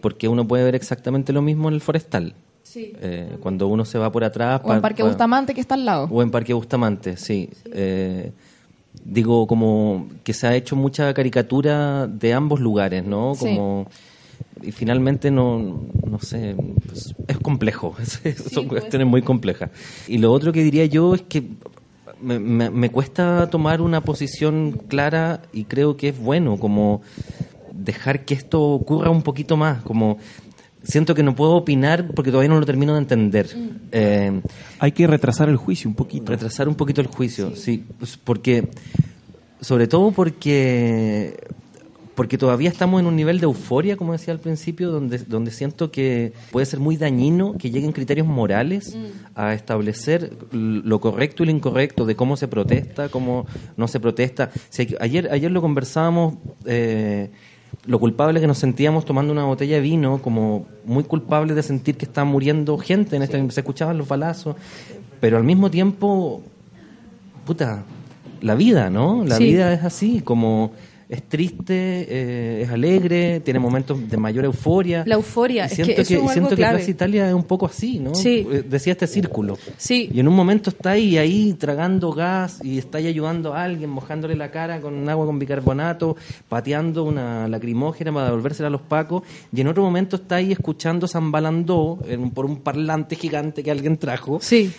porque uno puede ver exactamente lo mismo en el Forestal. Eh, cuando uno se va por atrás... O en pa- Parque pa- Bustamante, que está al lado. O en Parque Bustamante, sí. Eh, digo, como que se ha hecho mucha caricatura de ambos lugares, ¿no? Sí. Y finalmente no, no sé, pues, es complejo, son cuestiones muy complejas. Y lo otro que diría yo es que me, me- me cuesta tomar una posición clara y creo que es bueno como dejar que esto ocurra un poquito más, como siento que no puedo opinar porque todavía no lo termino de entender. Eh, Hay que retrasar el juicio un poquito. retrasar un poquito el juicio, sí, pues, porque sobre todo porque porque todavía estamos en un nivel de euforia, como decía al principio, donde donde siento que puede ser muy dañino que lleguen criterios morales a establecer lo correcto y lo incorrecto de cómo se protesta, cómo no se protesta. Si ayer ayer lo conversábamos eh, lo culpable que nos sentíamos tomando una botella de vino, como muy culpable de sentir que está muriendo gente, en este, se escuchaban los balazos, pero al mismo tiempo, puta, la vida, ¿no? La Sí. vida es así, como es triste, eh, es alegre, tiene momentos de mayor euforia. La euforia, Y es siento que eso es algo siento que clave. Plaza Italia es un poco así, ¿no? Sí. Eh, Decía este círculo. Sí. Y en un momento está ahí, ahí tragando gas y está ahí ayudando a alguien, mojándole la cara con agua con bicarbonato, pateando una lacrimógena para devolvérsela a los pacos. Y en otro momento está ahí escuchando Zambalandó en- por un parlante gigante que alguien trajo. Sí.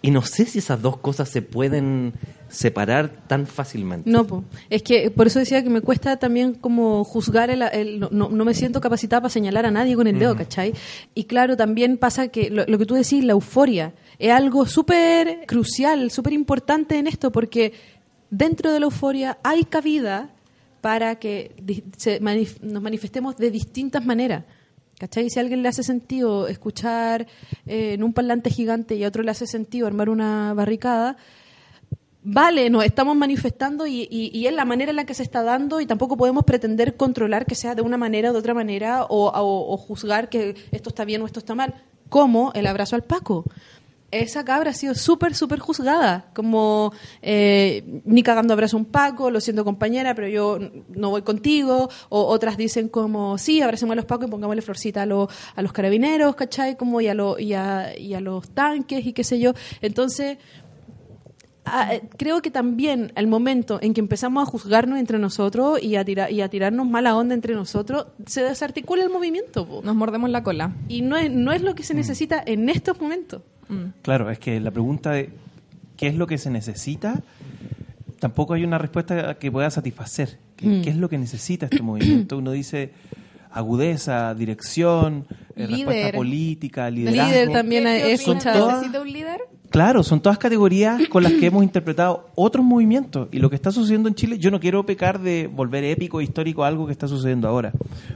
Y no sé si esas dos cosas se pueden separar tan fácilmente. No, po. es que por eso decía que me cuesta también como juzgar, el, el- no, me siento capacitada para señalar a nadie con el dedo, ¿cachai? Y claro, también pasa que lo, lo que tú decís, la euforia, es algo súper crucial, súper importante en esto, porque dentro de la euforia hay cabida para que se manif- nos manifestemos de distintas maneras. ¿Cachai? Si a alguien le hace sentido escuchar eh, en un parlante gigante y a otro le hace sentido armar una barricada, vale, nos estamos manifestando y, es la manera en la que se está dando y tampoco podemos pretender controlar que sea de una manera o de otra manera o- o juzgar que esto está bien o esto está mal, como el abrazo al Paco. Esa cabra ha sido súper, súper juzgada, como eh, ni cagando abrazo un Paco, lo siento compañera, pero yo no voy contigo, o otras dicen como, sí, abracemos a los Pacos y pongámosle florcita a, lo- a los carabineros, ¿cachai? Como y a, lo- y, a, y a los tanques y qué sé yo. Entonces, creo que también al momento en que empezamos a juzgarnos entre nosotros y a, tirar y a tirarnos mala onda entre nosotros, se desarticula el movimiento. po. Nos mordemos la cola. Y no es, no es lo que se necesita en estos momentos. Claro, es que la pregunta de qué es lo que se necesita, tampoco hay una respuesta que pueda satisfacer. ¿Qué, Mm. qué es lo que necesita este movimiento? Uno dice agudeza, dirección, eh, Líder. respuesta política, liderazgo. Líder también ¿Qué- he escuchado. ¿Necesita un líder? Claro, son todas categorías con las que hemos interpretado otros movimientos. Y lo que está sucediendo en Chile, yo no quiero pecar de volver épico, histórico a algo que está sucediendo ahora.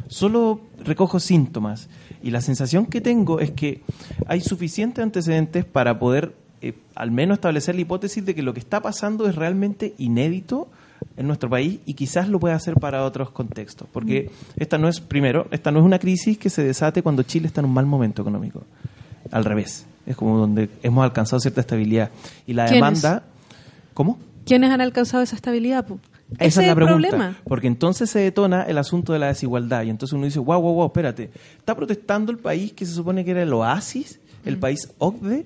Solo recojo síntomas. Y la sensación que tengo es que hay suficientes antecedentes para poder eh, al menos establecer la hipótesis de que lo que está pasando es realmente inédito en nuestro país y quizás lo pueda hacer para otros contextos. Porque esta no es, primero, esta no es una crisis que se desate cuando Chile está en un mal momento económico. Al revés. Es como donde hemos alcanzado cierta estabilidad. Y la demanda... ¿Cómo? ¿Quiénes han alcanzado esa estabilidad? Esa Ese es la pregunta. problema. Porque entonces se detona el asunto de la desigualdad. Y entonces uno dice, wow, wow, wow, espérate. Está protestando el país que se supone que era el oasis, el país OCDE.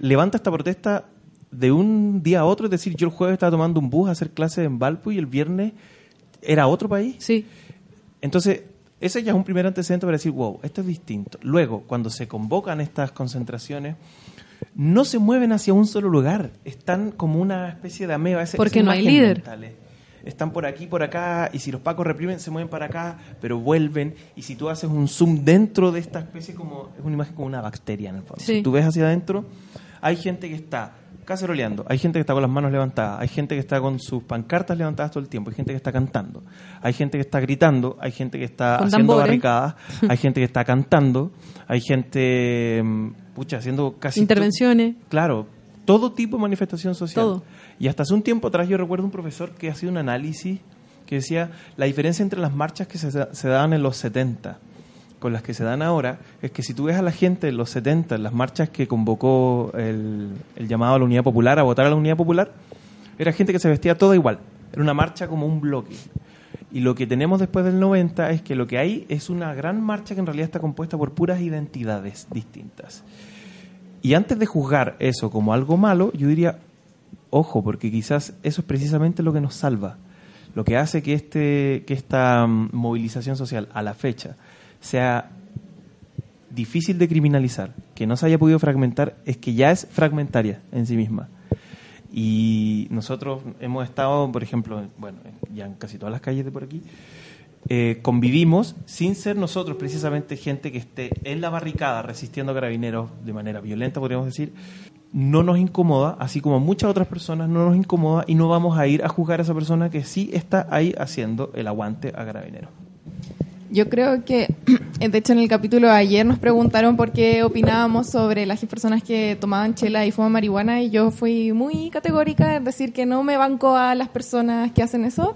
Levanta esta protesta de un día a otro. Es decir, yo el jueves estaba tomando un bus a hacer clases en Valpo y el viernes era otro país. Sí. entonces, ese ya es un primer antecedente para decir, wow, esto es distinto. Luego, cuando se convocan estas concentraciones, no se mueven hacia un solo lugar, están como una especie de ameba. Porque no hay líder. mentales. Están por aquí, por acá, y si los pacos reprimen, se mueven para acá, pero vuelven. Y si tú haces un zoom dentro de esta especie, como es una imagen como una bacteria en el fondo. Sí. Si tú ves hacia adentro, hay gente que está caceroleando, hay gente que está con las manos levantadas, hay gente que está con sus pancartas levantadas todo el tiempo, hay gente que está cantando, hay gente que está gritando, hay gente que está Con haciendo tambores. barricadas, hay gente que está cantando, hay gente, mm, pucha, haciendo casi... Intervenciones. Claro, todo tipo de manifestación social. Todo. Y hasta hace un tiempo atrás yo recuerdo un profesor que hacía un análisis que decía la diferencia entre las marchas que se, se daban en los 70 con las que se dan ahora es que si tú ves a la gente en los 70, en las marchas que convocó el, llamado a la Unidad Popular, a votar a la Unidad Popular, era gente que se vestía toda igual. Era una marcha como un bloque. Y lo que tenemos después del 90 es que lo que hay es una gran marcha que en realidad está compuesta por puras identidades distintas. Y antes de juzgar eso como algo malo, yo diría, ojo, porque quizás eso es precisamente lo que nos salva. Lo que hace que, este, que esta mm, movilización social a la fecha sea difícil de criminalizar, que no se haya podido fragmentar, es que ya es fragmentaria en sí misma. Y nosotros hemos estado, por ejemplo, bueno, ya en casi todas las calles de por aquí, eh, convivimos sin ser nosotros precisamente gente que esté en la barricada resistiendo a carabineros de manera violenta, podríamos decir, no nos incomoda, así como muchas otras personas no nos incomoda y no vamos a ir a juzgar a esa persona que sí está ahí haciendo el aguante a carabineros. Yo creo que, de hecho, en el capítulo de ayer nos preguntaron por qué opinábamos sobre las personas que tomaban chela y fuman marihuana y yo fui muy categórica en decir que no me banco a las personas que hacen eso,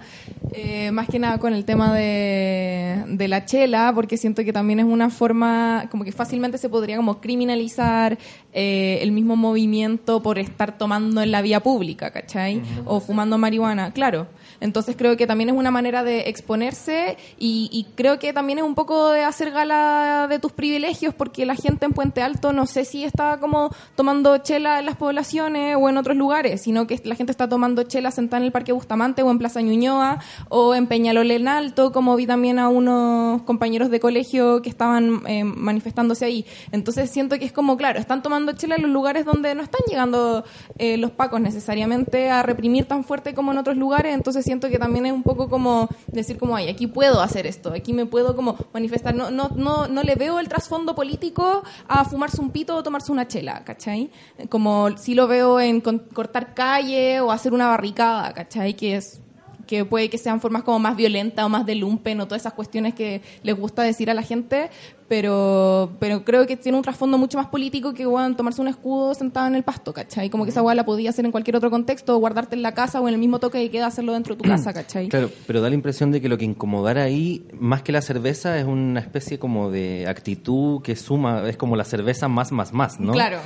eh, más que nada con el tema de, de la chela, porque siento que también es una forma, como que fácilmente se podría como criminalizar eh, el mismo movimiento por estar tomando en la vía pública, ¿cachai? O fumando marihuana, claro. Entonces creo que también es una manera de exponerse y, y creo que también es un poco de hacer gala de tus privilegios porque la gente en Puente Alto no sé si está como tomando chela en las poblaciones o en otros lugares, sino que la gente está tomando chela sentada en el Parque Bustamante o en Plaza Ñuñoa o en Peñalolén en Alto, como vi también a unos compañeros de colegio que estaban eh, manifestándose ahí. Entonces siento que es como, claro, están tomando chela en los lugares donde no están llegando eh, los pacos necesariamente a reprimir tan fuerte como en otros lugares, entonces siento que también es un poco como decir como, ay, aquí puedo hacer esto, aquí me puedo como manifestar, no, no, no, no le veo el trasfondo político a fumarse un pito o tomarse una chela, ¿cachai? Como si lo veo en cortar calle o hacer una barricada, ¿cachai? Que es que puede que sean formas como más violentas o más de lumpen o todas esas cuestiones que les gusta decir a la gente, pero, pero creo que tiene un trasfondo mucho más político que bueno, tomarse un escudo sentado en el pasto, ¿cachai? Como que esa hueá la podía hacer en cualquier otro contexto, o guardarte en la casa o en el mismo toque de queda hacerlo dentro de tu casa, ¿cachai? Claro, pero da la impresión de que lo que incomodara ahí, más que la cerveza, es una especie como de actitud que suma, es como la cerveza más, más, más, ¿no? Claro,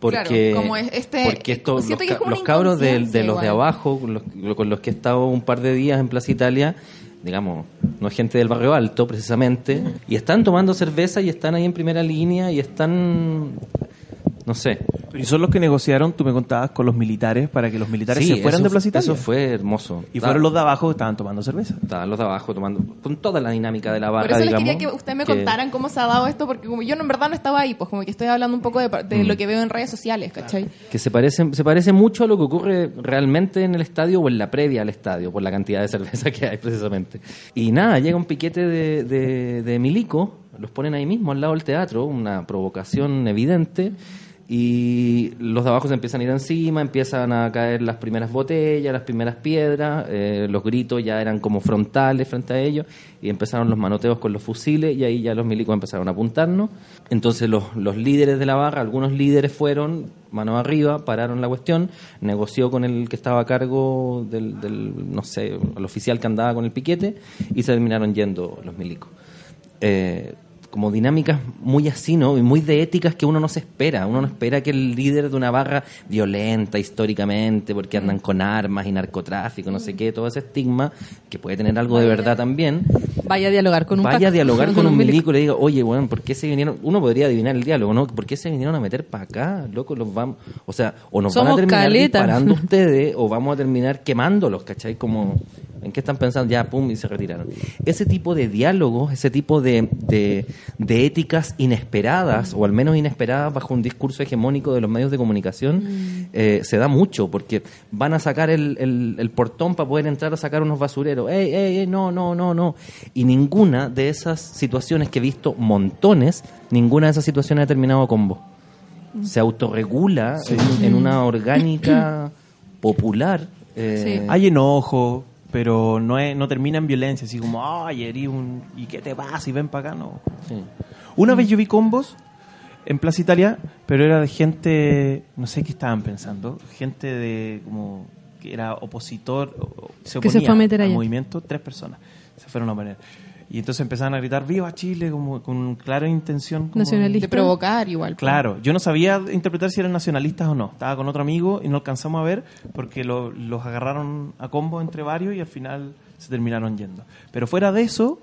Porque, claro, como es- este- porque esto, los, ca- cabros de, los de abajo, los, con los que he estado un par de días en Plaza Italia, digamos, no es gente del barrio alto precisamente, y están tomando cerveza y están ahí en primera línea y están, no sé. Y son los que negociaron, tú me contabas, con los militares para que los militares se fueran eso, de Plaza Italia. Eso fue hermoso. Y fueron los de abajo que estaban tomando cerveza. Estaban los de abajo tomando, con toda la dinámica de la barra, Por eso les quería que ustedes me contaran cómo se ha dado esto, porque como yo en verdad no estaba ahí, pues como que estoy hablando un poco de, de lo que veo en redes sociales, ¿cachai? que se parece, se parece mucho a lo que ocurre realmente en el estadio o en la previa al estadio, por la cantidad de cerveza que hay precisamente. Y nada, llega un piquete de, de, de milico, los ponen ahí mismo, al lado del teatro, una provocación evidente, y los de abajo se empiezan a ir encima, empiezan a caer las primeras botellas, las primeras piedras, eh, los gritos ya eran como frontales frente a ellos, y empezaron los manoteos con los fusiles, y ahí ya los milicos empezaron a apuntarnos. Entonces los, los líderes de la barra, algunos líderes fueron mano arriba, pararon la cuestión, negoció con el que estaba a cargo del, no sé, el oficial que andaba con el piquete, y se terminaron yendo los milicos. Eh, como dinámicas muy así, ¿no? Y muy de éticas que uno no se espera. Uno no espera que el líder de una barra violenta históricamente, porque andan con armas y narcotráfico, no sé qué, todo ese estigma, que puede tener algo de verdad también, Vaya a dialogar con un vaya a dialogar con un milico. y le diga, oye, bueno, ¿por qué se vinieron? Uno podría adivinar el diálogo, ¿no? ¿Por qué se vinieron a meter para acá? Loco, los vamos. O sea, o nos van a Somos terminar caleta. disparando ustedes o vamos a terminar quemándolos, ¿cachai? Como ¿En qué están pensando? Ya, pum, y se retiraron. Ese tipo de diálogos, ese tipo de, de, de éticas inesperadas, o al menos inesperadas bajo un discurso hegemónico de los medios de comunicación, eh, se da mucho, porque van a sacar el, el- el portón para poder entrar a sacar unos basureros. ¡Ey, ey, ey! No, no, no, no. Y ninguna de esas situaciones que he visto montones, ninguna de esas situaciones ha terminado con vos. Se autorregula en, en una orgánica popular. eh, Hay enojo, pero no, es, no termina en violencia, así como, ay, herí un... ¿Y qué te pasa? Y ven para acá, no. sí. Una vez yo vi combos en Plaza Italia, pero era de gente, no sé qué estaban pensando, gente de como que era opositor, se Que se oponía fue a meter al allá. movimiento, tres personas se fueron a poner. Y entonces empezaban a gritar ¡Viva Chile! como con clara intención como- Nacionalista. De provocar igual. pues. Claro, yo no sabía interpretar si eran nacionalistas o no. Estaba con otro amigo y no alcanzamos a ver porque lo- los agarraron a combo entre varios y al final se terminaron yendo. Pero fuera de eso,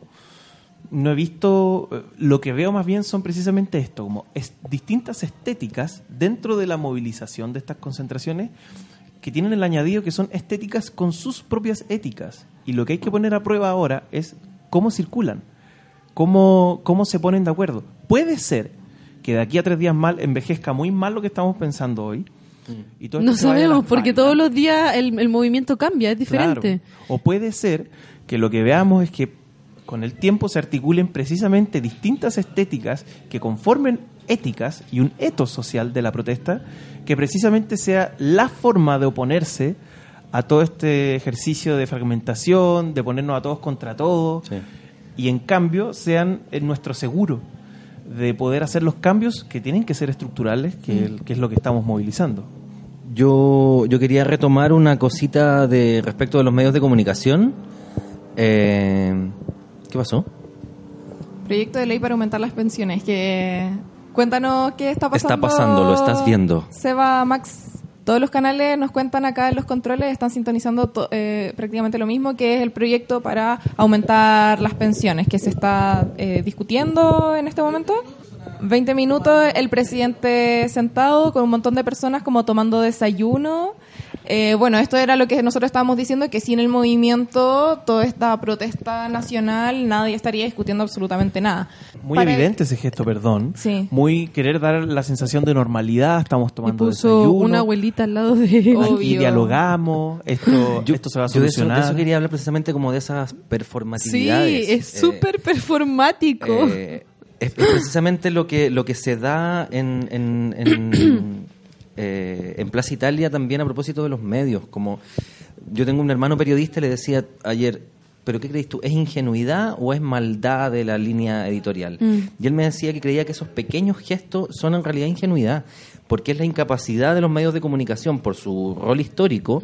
no he visto. eh, Lo que veo más bien son precisamente esto, como es, distintas estéticas dentro de la movilización de estas concentraciones que tienen el añadido que son estéticas con sus propias éticas. Y lo que hay que poner a prueba ahora es cómo circulan, cómo, cómo se ponen de acuerdo. Puede ser que de aquí a tres días mal envejezca muy mal lo que estamos pensando hoy. Y todo esto No sabemos, porque todos los días el, el movimiento cambia, es diferente. Claro. O puede ser que lo que veamos es que con el tiempo se articulen precisamente distintas estéticas que conformen éticas y un etos social de la protesta que precisamente sea la forma de oponerse a todo este ejercicio de fragmentación, de ponernos a todos contra todos, Sí. y en cambio sean en nuestro seguro de poder hacer los cambios que tienen que ser estructurales, que, que es lo que estamos movilizando. Yo, yo quería retomar una cosita de respecto de los medios de comunicación. Eh, ¿Qué pasó? Proyecto de ley para aumentar las pensiones. Que cuéntanos qué está pasando. Está pasando, lo estás viendo. Seba, Max, todos los canales nos cuentan acá en los controles, están sintonizando to- eh, prácticamente lo mismo, que es el proyecto para aumentar las pensiones, que se está eh, discutiendo en este momento. 20 minutos, el presidente sentado con un montón de personas como tomando desayuno. Eh, bueno, esto era lo que nosotros estábamos diciendo, que sin el movimiento, toda esta protesta nacional, nadie estaría discutiendo absolutamente nada. Muy Para- evidente ese gesto, perdón. Sí. Muy querer dar la sensación de normalidad, estamos Y tomando puso desayuno, una abuelita al lado de... Obvio. dialogamos, esto, esto se va a Yo de eso, solucionar. de eso quería hablar precisamente como de esas Sí, performatividades. es Eh, súper performático. eh, es, es precisamente lo que lo que se da en, en, en, eh, en Plaza Italia también a propósito de los medios. Como yo tengo un hermano periodista y le decía ayer, ¿pero qué crees tú? ¿Es ingenuidad o es maldad de la línea editorial? Y él me decía que creía que esos pequeños gestos son en realidad ingenuidad, porque es la incapacidad de los medios de comunicación por su rol histórico.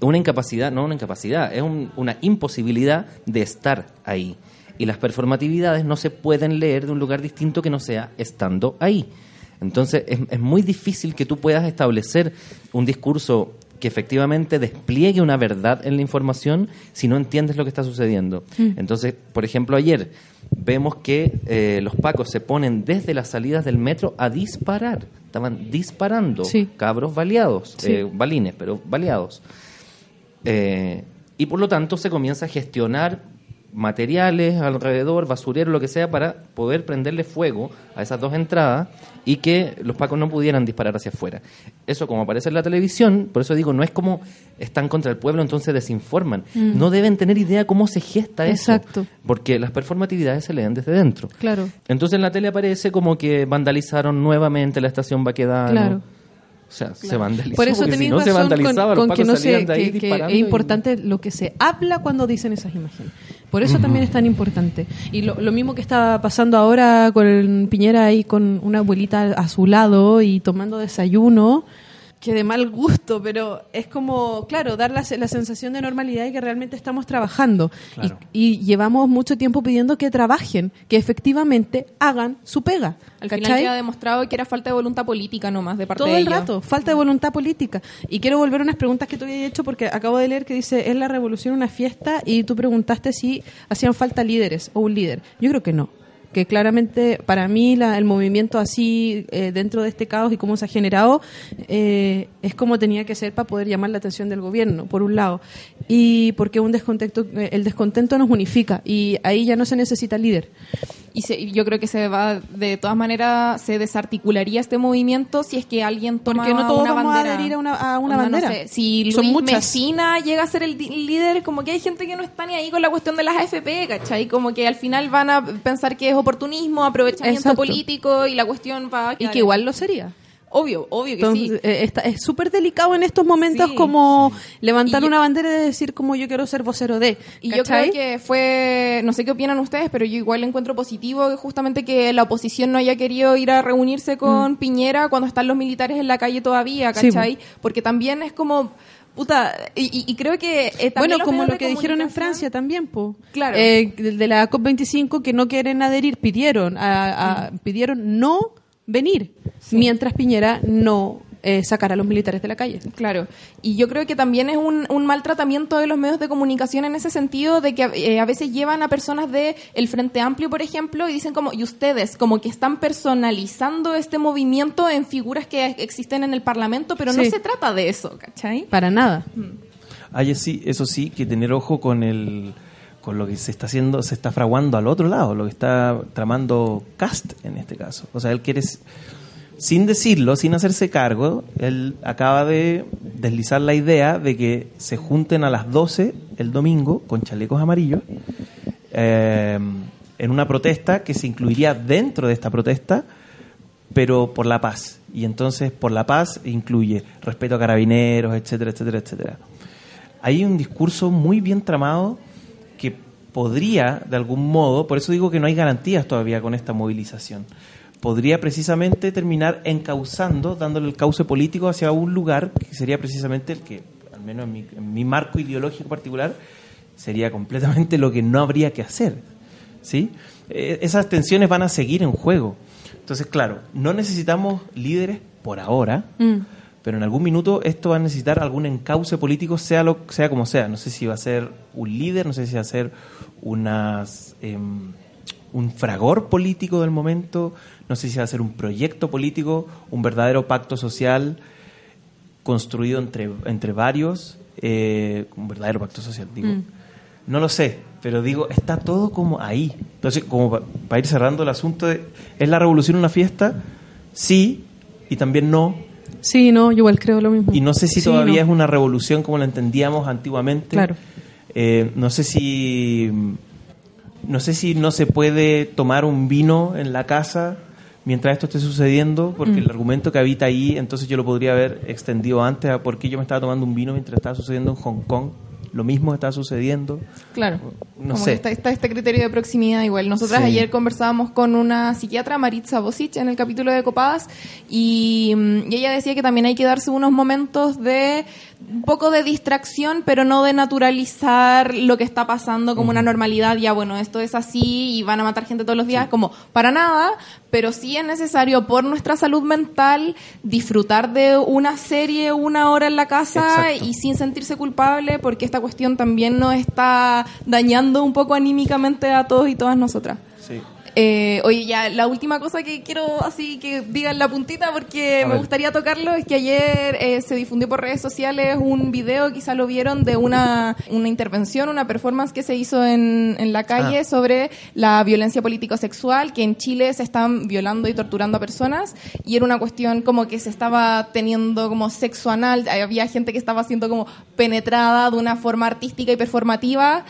Una incapacidad, no una incapacidad, es un- una imposibilidad de estar ahí. Y las performatividades no se pueden leer de un lugar distinto que no sea estando ahí. Entonces es, es muy difícil que tú puedas establecer un discurso que efectivamente despliegue una verdad en la información si no entiendes lo que está sucediendo. Entonces, por ejemplo, ayer vemos que eh, los pacos se ponen desde las salidas del metro a disparar. Estaban disparando Sí. cabros baleados, Sí. eh, balines, pero baleados. Eh, y por lo tanto se comienza a gestionar materiales alrededor, basurero, lo que sea, para poder prenderle fuego a esas dos entradas y que los pacos no pudieran disparar hacia afuera. Eso como aparece en la televisión, por eso digo, no es como están contra el pueblo, entonces desinforman. No deben tener idea cómo se gesta eso. Exacto. Porque las performatividades se leen desde dentro. Claro. Entonces en la tele aparece como que vandalizaron nuevamente la estación Baquedano. Claro. O sea, se vandalizó. Por eso si tenéis no se razón vandalizaba, con, los que no se, de ahí que- es y- importante lo que se habla cuando dicen esas imágenes. Por eso también es tan importante. Y lo, lo mismo que está pasando ahora con Piñera ahí con una abuelita a su lado y tomando desayuno, que de mal gusto, pero es como, claro, dar la, se- la sensación de normalidad y que realmente estamos trabajando. Y- Claro. Y, llevamos mucho tiempo pidiendo que trabajen, que efectivamente hagan su pega. Al final ¿cachai? queda demostrado que era falta de voluntad política nomás de parte Todo de el ellos. rato, falta de voluntad política. Y quiero volver a unas preguntas que tú habías hecho porque acabo de leer que dice, ¿es la revolución una fiesta? Y tú preguntaste si hacían falta líderes o un líder. Yo creo que no. Que claramente para mí la- el movimiento así eh, dentro de este caos y cómo se ha generado eh, es como tenía que ser para poder llamar la atención del gobierno, por un lado, y porque un descontento, eh, el descontento nos unifica y ahí ya no se necesita líder. Y se- yo creo que se va, de todas maneras, se desarticularía este movimiento si es que alguien toma Porque no todos una vamos a bandera. adherir a una- a una Onda, no bandera. sé, si Son Luis muchas. Mesina llega a ser el líder, como que hay gente que no está ni ahí con la cuestión de las AFP, ¿cachai? Como que al final van a pensar que es oportunismo, aprovechamiento Exacto. político y la cuestión va a Y que igual lo sería. Obvio, obvio que Entonces, sí. eh, está- es súper delicado en estos momentos Sí, como levantar Y- una bandera y decir como yo quiero ser vocero de. Y yo ¿cachai? creo que fue, no sé qué opinan ustedes, pero yo igual encuentro positivo que justamente que la oposición no haya querido ir a reunirse con Piñera cuando están los militares en la calle todavía, Mm. Sí, ¿cachai? Porque también es como, puta, y, y- creo que... eh, también Bueno, como lo que dijeron en Francia también, po. Claro. Eh, de de la COP25 que no quieren adherir, pidieron, a- a- pidieron no venir, mientras Piñera no eh, sacara a los militares de la calle. Claro, y yo creo que también es un, un mal tratamiento de los medios de comunicación en ese sentido de que eh, a veces llevan a personas de el Frente Amplio, por ejemplo, y dicen como, y ustedes, como que están personalizando este movimiento en figuras que existen en el Parlamento, pero no se trata de eso, ¿cachai? Para nada. Hay sí, eso sí, que tener ojo con el con lo que se está haciendo, se está fraguando al otro lado, lo que está tramando Cast en este caso. O sea, él quiere, sin decirlo, sin hacerse cargo, él acaba de deslizar la idea de que se junten a las 12 el domingo con chalecos amarillos eh, en una protesta que se incluiría dentro de esta protesta pero por la paz. Y entonces por la paz incluye respeto a carabineros, etcétera, etcétera, etcétera. Hay un discurso muy bien tramado podría, de algún modo, por eso digo que no hay garantías todavía con esta movilización, podría precisamente terminar encauzando, dándole el cauce político hacia un lugar que sería precisamente el que, al menos en mi, en mi marco ideológico particular, sería completamente lo que no habría que hacer. ¿sí? Eh, esas tensiones van a seguir en juego. Entonces, claro, no necesitamos líderes por ahora, Mm. Pero en algún minuto esto va a necesitar algún encauce político, sea lo sea como sea. No sé si va a ser un líder, no sé si va a ser unas, em, un fragor político del momento, no sé si va a ser un proyecto político, un verdadero pacto social construido entre, entre varios, eh, un verdadero pacto social, digo. Mm. No lo sé, pero digo, está todo como ahí. Entonces, como para ir cerrando el asunto, de, ¿es la revolución una fiesta? Sí, y también no. Sí, no, yo igual creo lo mismo. Y no sé si Sí, todavía no. es una revolución como la entendíamos antiguamente. Claro. Eh, no sé si no sé si no se puede tomar un vino en la casa mientras esto esté sucediendo, porque Mm. el argumento que habita ahí, entonces yo lo podría haber extendido antes a por qué yo me estaba tomando un vino mientras estaba sucediendo en Hong Kong. Lo mismo está sucediendo. Claro. No Como sé. que Está, está este criterio de proximidad igual. Nosotras Sí. ayer conversábamos con una psiquiatra, Maritza Bosic, en el capítulo de Copadas, y, mm, y ella decía que también hay que darse unos momentos de un poco de distracción, pero no de naturalizar lo que está pasando como una normalidad. Ya, bueno, esto es así y van a matar gente todos los días, como para nada, pero sí es necesario por nuestra salud mental disfrutar de una serie una hora en la casa Exacto. y sin sentirse culpable porque esta cuestión también nos está dañando un poco anímicamente a todos y todas nosotras. Eh, oye, ya, la última cosa que quiero así que digan la puntita porque me gustaría tocarlo es que ayer eh, se difundió por redes sociales un video, quizá lo vieron, de una, una intervención, una performance que se hizo en, en la calle Ah. sobre la violencia político-sexual, que en Chile se están violando y torturando a personas y era una cuestión como que se estaba teniendo como sexo anal, había gente que estaba siendo como penetrada de una forma artística y performativa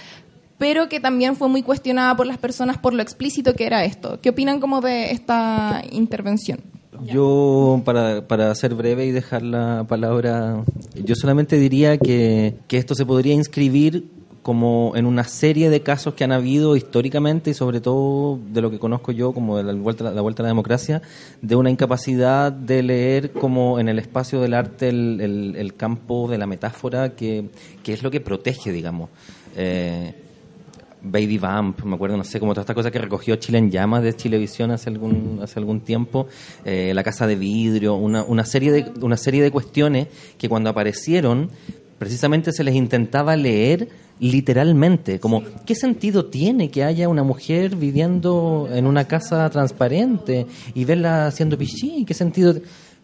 pero que también fue muy cuestionada por las personas por lo explícito que era esto. ¿Qué opinan como de esta intervención? Yo, para, para ser breve y dejar la palabra, yo solamente diría que, que esto se podría inscribir como en una serie de casos que han habido históricamente y sobre todo de lo que conozco yo como de la vuelta, la vuelta a la democracia, de una incapacidad de leer como en el espacio del arte el, el- campo de la metáfora que, que es lo que protege, digamos. Eh, Baby Vamp, me acuerdo, no sé, como todas estas cosas que recogió Chile en llamas de Chilevisión hace algún, hace algún tiempo, eh, La Casa de Vidrio, una, una, serie de, una serie de cuestiones que cuando aparecieron precisamente se les intentaba leer literalmente, como ¿qué sentido tiene que haya una mujer viviendo en una casa transparente y verla haciendo pichí? ¿Qué sentido?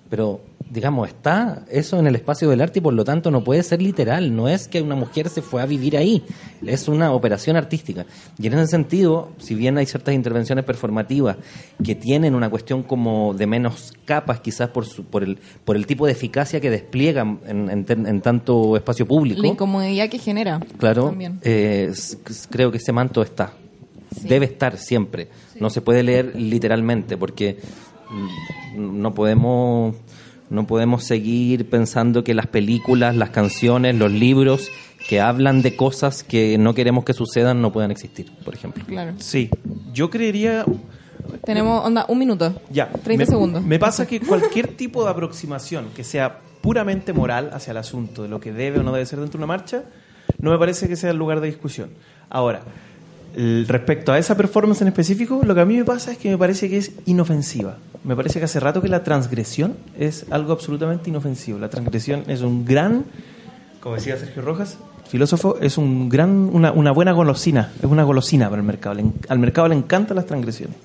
Pero digamos, está eso en el espacio del arte y por lo tanto no puede ser literal, no es que una mujer se fue a vivir ahí, es una operación artística. Y en ese sentido, si bien hay ciertas intervenciones performativas que tienen una cuestión como de menos capas, quizás por, su, por, el, por el tipo de eficacia que despliegan en, en, en tanto espacio público. La incomodidad que genera. Claro, eh, creo que ese manto está. Sí. Debe estar siempre. Sí. No se puede leer literalmente porque no podemos no podemos seguir pensando que las películas, las canciones, los libros que hablan de cosas que no queremos que sucedan no puedan existir, por ejemplo. Claro. Sí, yo creería... Tenemos, onda, un minuto. Ya. 30 me, segundos. Me pasa que cualquier tipo de aproximación que sea puramente moral hacia el asunto de lo que debe o no debe ser dentro de una marcha, no me parece que sea el lugar de discusión. Ahora, respecto a esa performance en específico, lo que a mí me pasa es que me parece que es inofensiva. Me parece que hace rato que la transgresión es algo absolutamente inofensivo. La transgresión es un gran, como decía Sergio Rojas, filósofo, es un gran, una, una buena golosina, es una golosina para el mercado. Al mercado le encantan las transgresiones,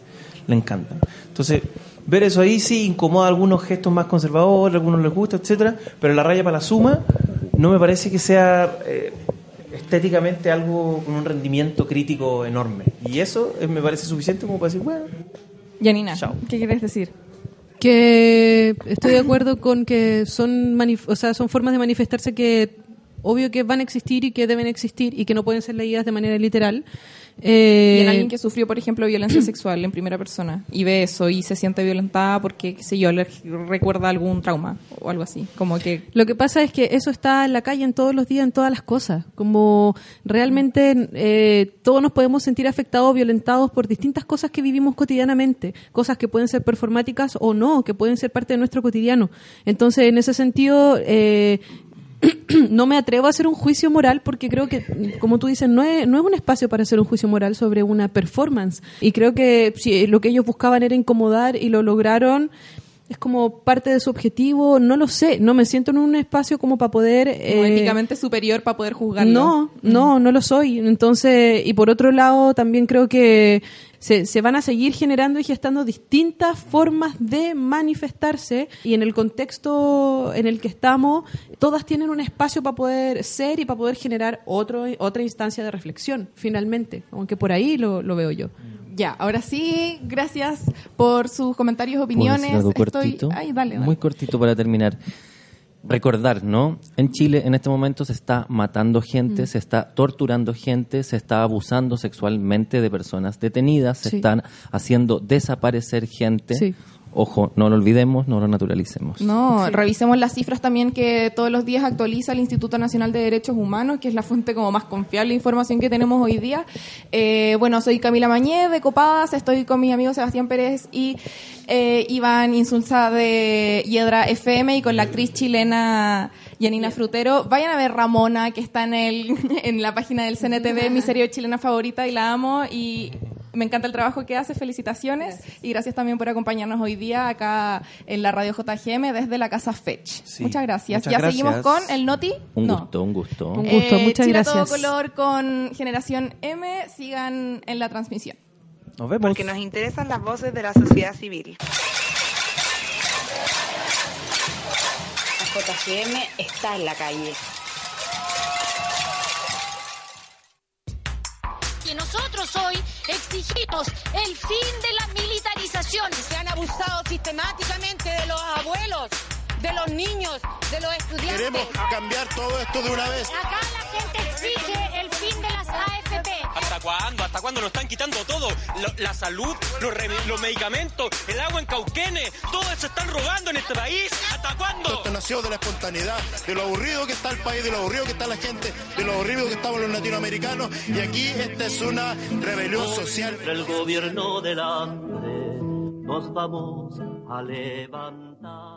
le encantan. Entonces, ver eso ahí sí incomoda algunos gestos más conservadores, a algunos les gusta, etcétera, pero la raya para la suma no me parece que sea eh, estéticamente algo con un rendimiento crítico enorme. Y eso eh, me parece suficiente como para decir, bueno. Janina, Chao. ¿qué quieres decir? Que estoy de acuerdo con que son, o sea, son formas de manifestarse que obvio que van a existir y que deben existir y que no pueden ser leídas de manera literal. Eh, y en alguien que sufrió, por ejemplo, violencia sexual en primera persona y ve eso y se siente violentada porque, qué sé yo, le recuerda algún trauma o algo así. Como que... Lo que pasa es que eso está en la calle en todos los días, en todas las cosas. Como realmente eh, todos nos podemos sentir afectados, violentados por distintas cosas que vivimos cotidianamente. Cosas que pueden ser performáticas o no, que pueden ser parte de nuestro cotidiano. Entonces, en ese sentido, eh, no me atrevo a hacer un juicio moral porque creo que, como tú dices, no es, no es un espacio para hacer un juicio moral sobre una performance. Y creo que si lo que ellos buscaban era incomodar y lo lograron, es como parte de su objetivo, no lo sé, no me siento en un espacio como para poder... Eh, éticamente superior para poder juzgarlo. No, no, no lo soy. Entonces, y por otro lado, también creo que se, se, van a seguir generando y gestando distintas formas de manifestarse y en el contexto en el que estamos, todas tienen un espacio para poder ser y para poder generar otro, otra instancia de reflexión, finalmente, aunque por ahí lo, lo veo yo. Ya, ahora sí, gracias por sus comentarios, opiniones. Algo cortito, Ay, dale, dale. Muy cortito para terminar. Recordar, ¿no? En Chile en este momento se está matando gente, mm. se está torturando gente, se está abusando sexualmente de personas detenidas, se sí. están haciendo desaparecer gente. Sí. Ojo, no lo olvidemos, no lo naturalicemos. No, sí. revisemos las cifras también que todos los días actualiza el Instituto Nacional de Derechos Humanos, que es la fuente como más confiable de información que tenemos hoy día. Eh, bueno, soy Camila Mañé de Copadas, estoy con mi amigo Sebastián Pérez y eh, Iván Insulza de Hiedra FM y con la actriz chilena Yanina Frutero. Vayan a ver Ramona, que está en, el, en la página del CNTV, mi serie chilena favorita y la amo y me encanta el trabajo que hace, felicitaciones gracias. y gracias también por acompañarnos hoy día acá en la radio JGM desde la casa Fetch. Sí, muchas gracias. muchas ya gracias. seguimos con el Noti. Un no. gusto, un gusto. Un gusto, Eh, muchas gracias. todo color con Generación M. Sigan en la transmisión. Nos vemos. Porque nos interesan las voces de la sociedad civil. La JGM está en la calle. Que nosotros hoy exigimos el fin de la militarización. Se han abusado sistemáticamente de los abuelos, de los niños, de los estudiantes. Queremos cambiar todo esto de una vez. Acá la gente exige el fin de las AFP. ¿Hasta cuándo? ¿Hasta cuándo nos están quitando todo? Lo- la salud, los, medicamentos, el agua en Cauquenes, todo eso están robando en este país. ¿Hasta cuándo? Esto nació de la espontaneidad, de lo aburrido que está el país, de lo aburrido que está la gente, de lo aburrido que estamos los latinoamericanos. Y aquí esta es una rebelión social. El gobierno del hambre nos vamos a levantar.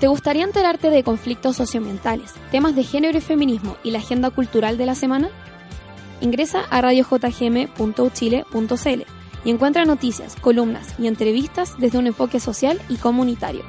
¿Te gustaría enterarte de conflictos socioambientales, temas de género y feminismo y la agenda cultural de la semana? Ingresa a radiojgm.uchile.cl y encuentra noticias, columnas y entrevistas desde un enfoque social y comunitario.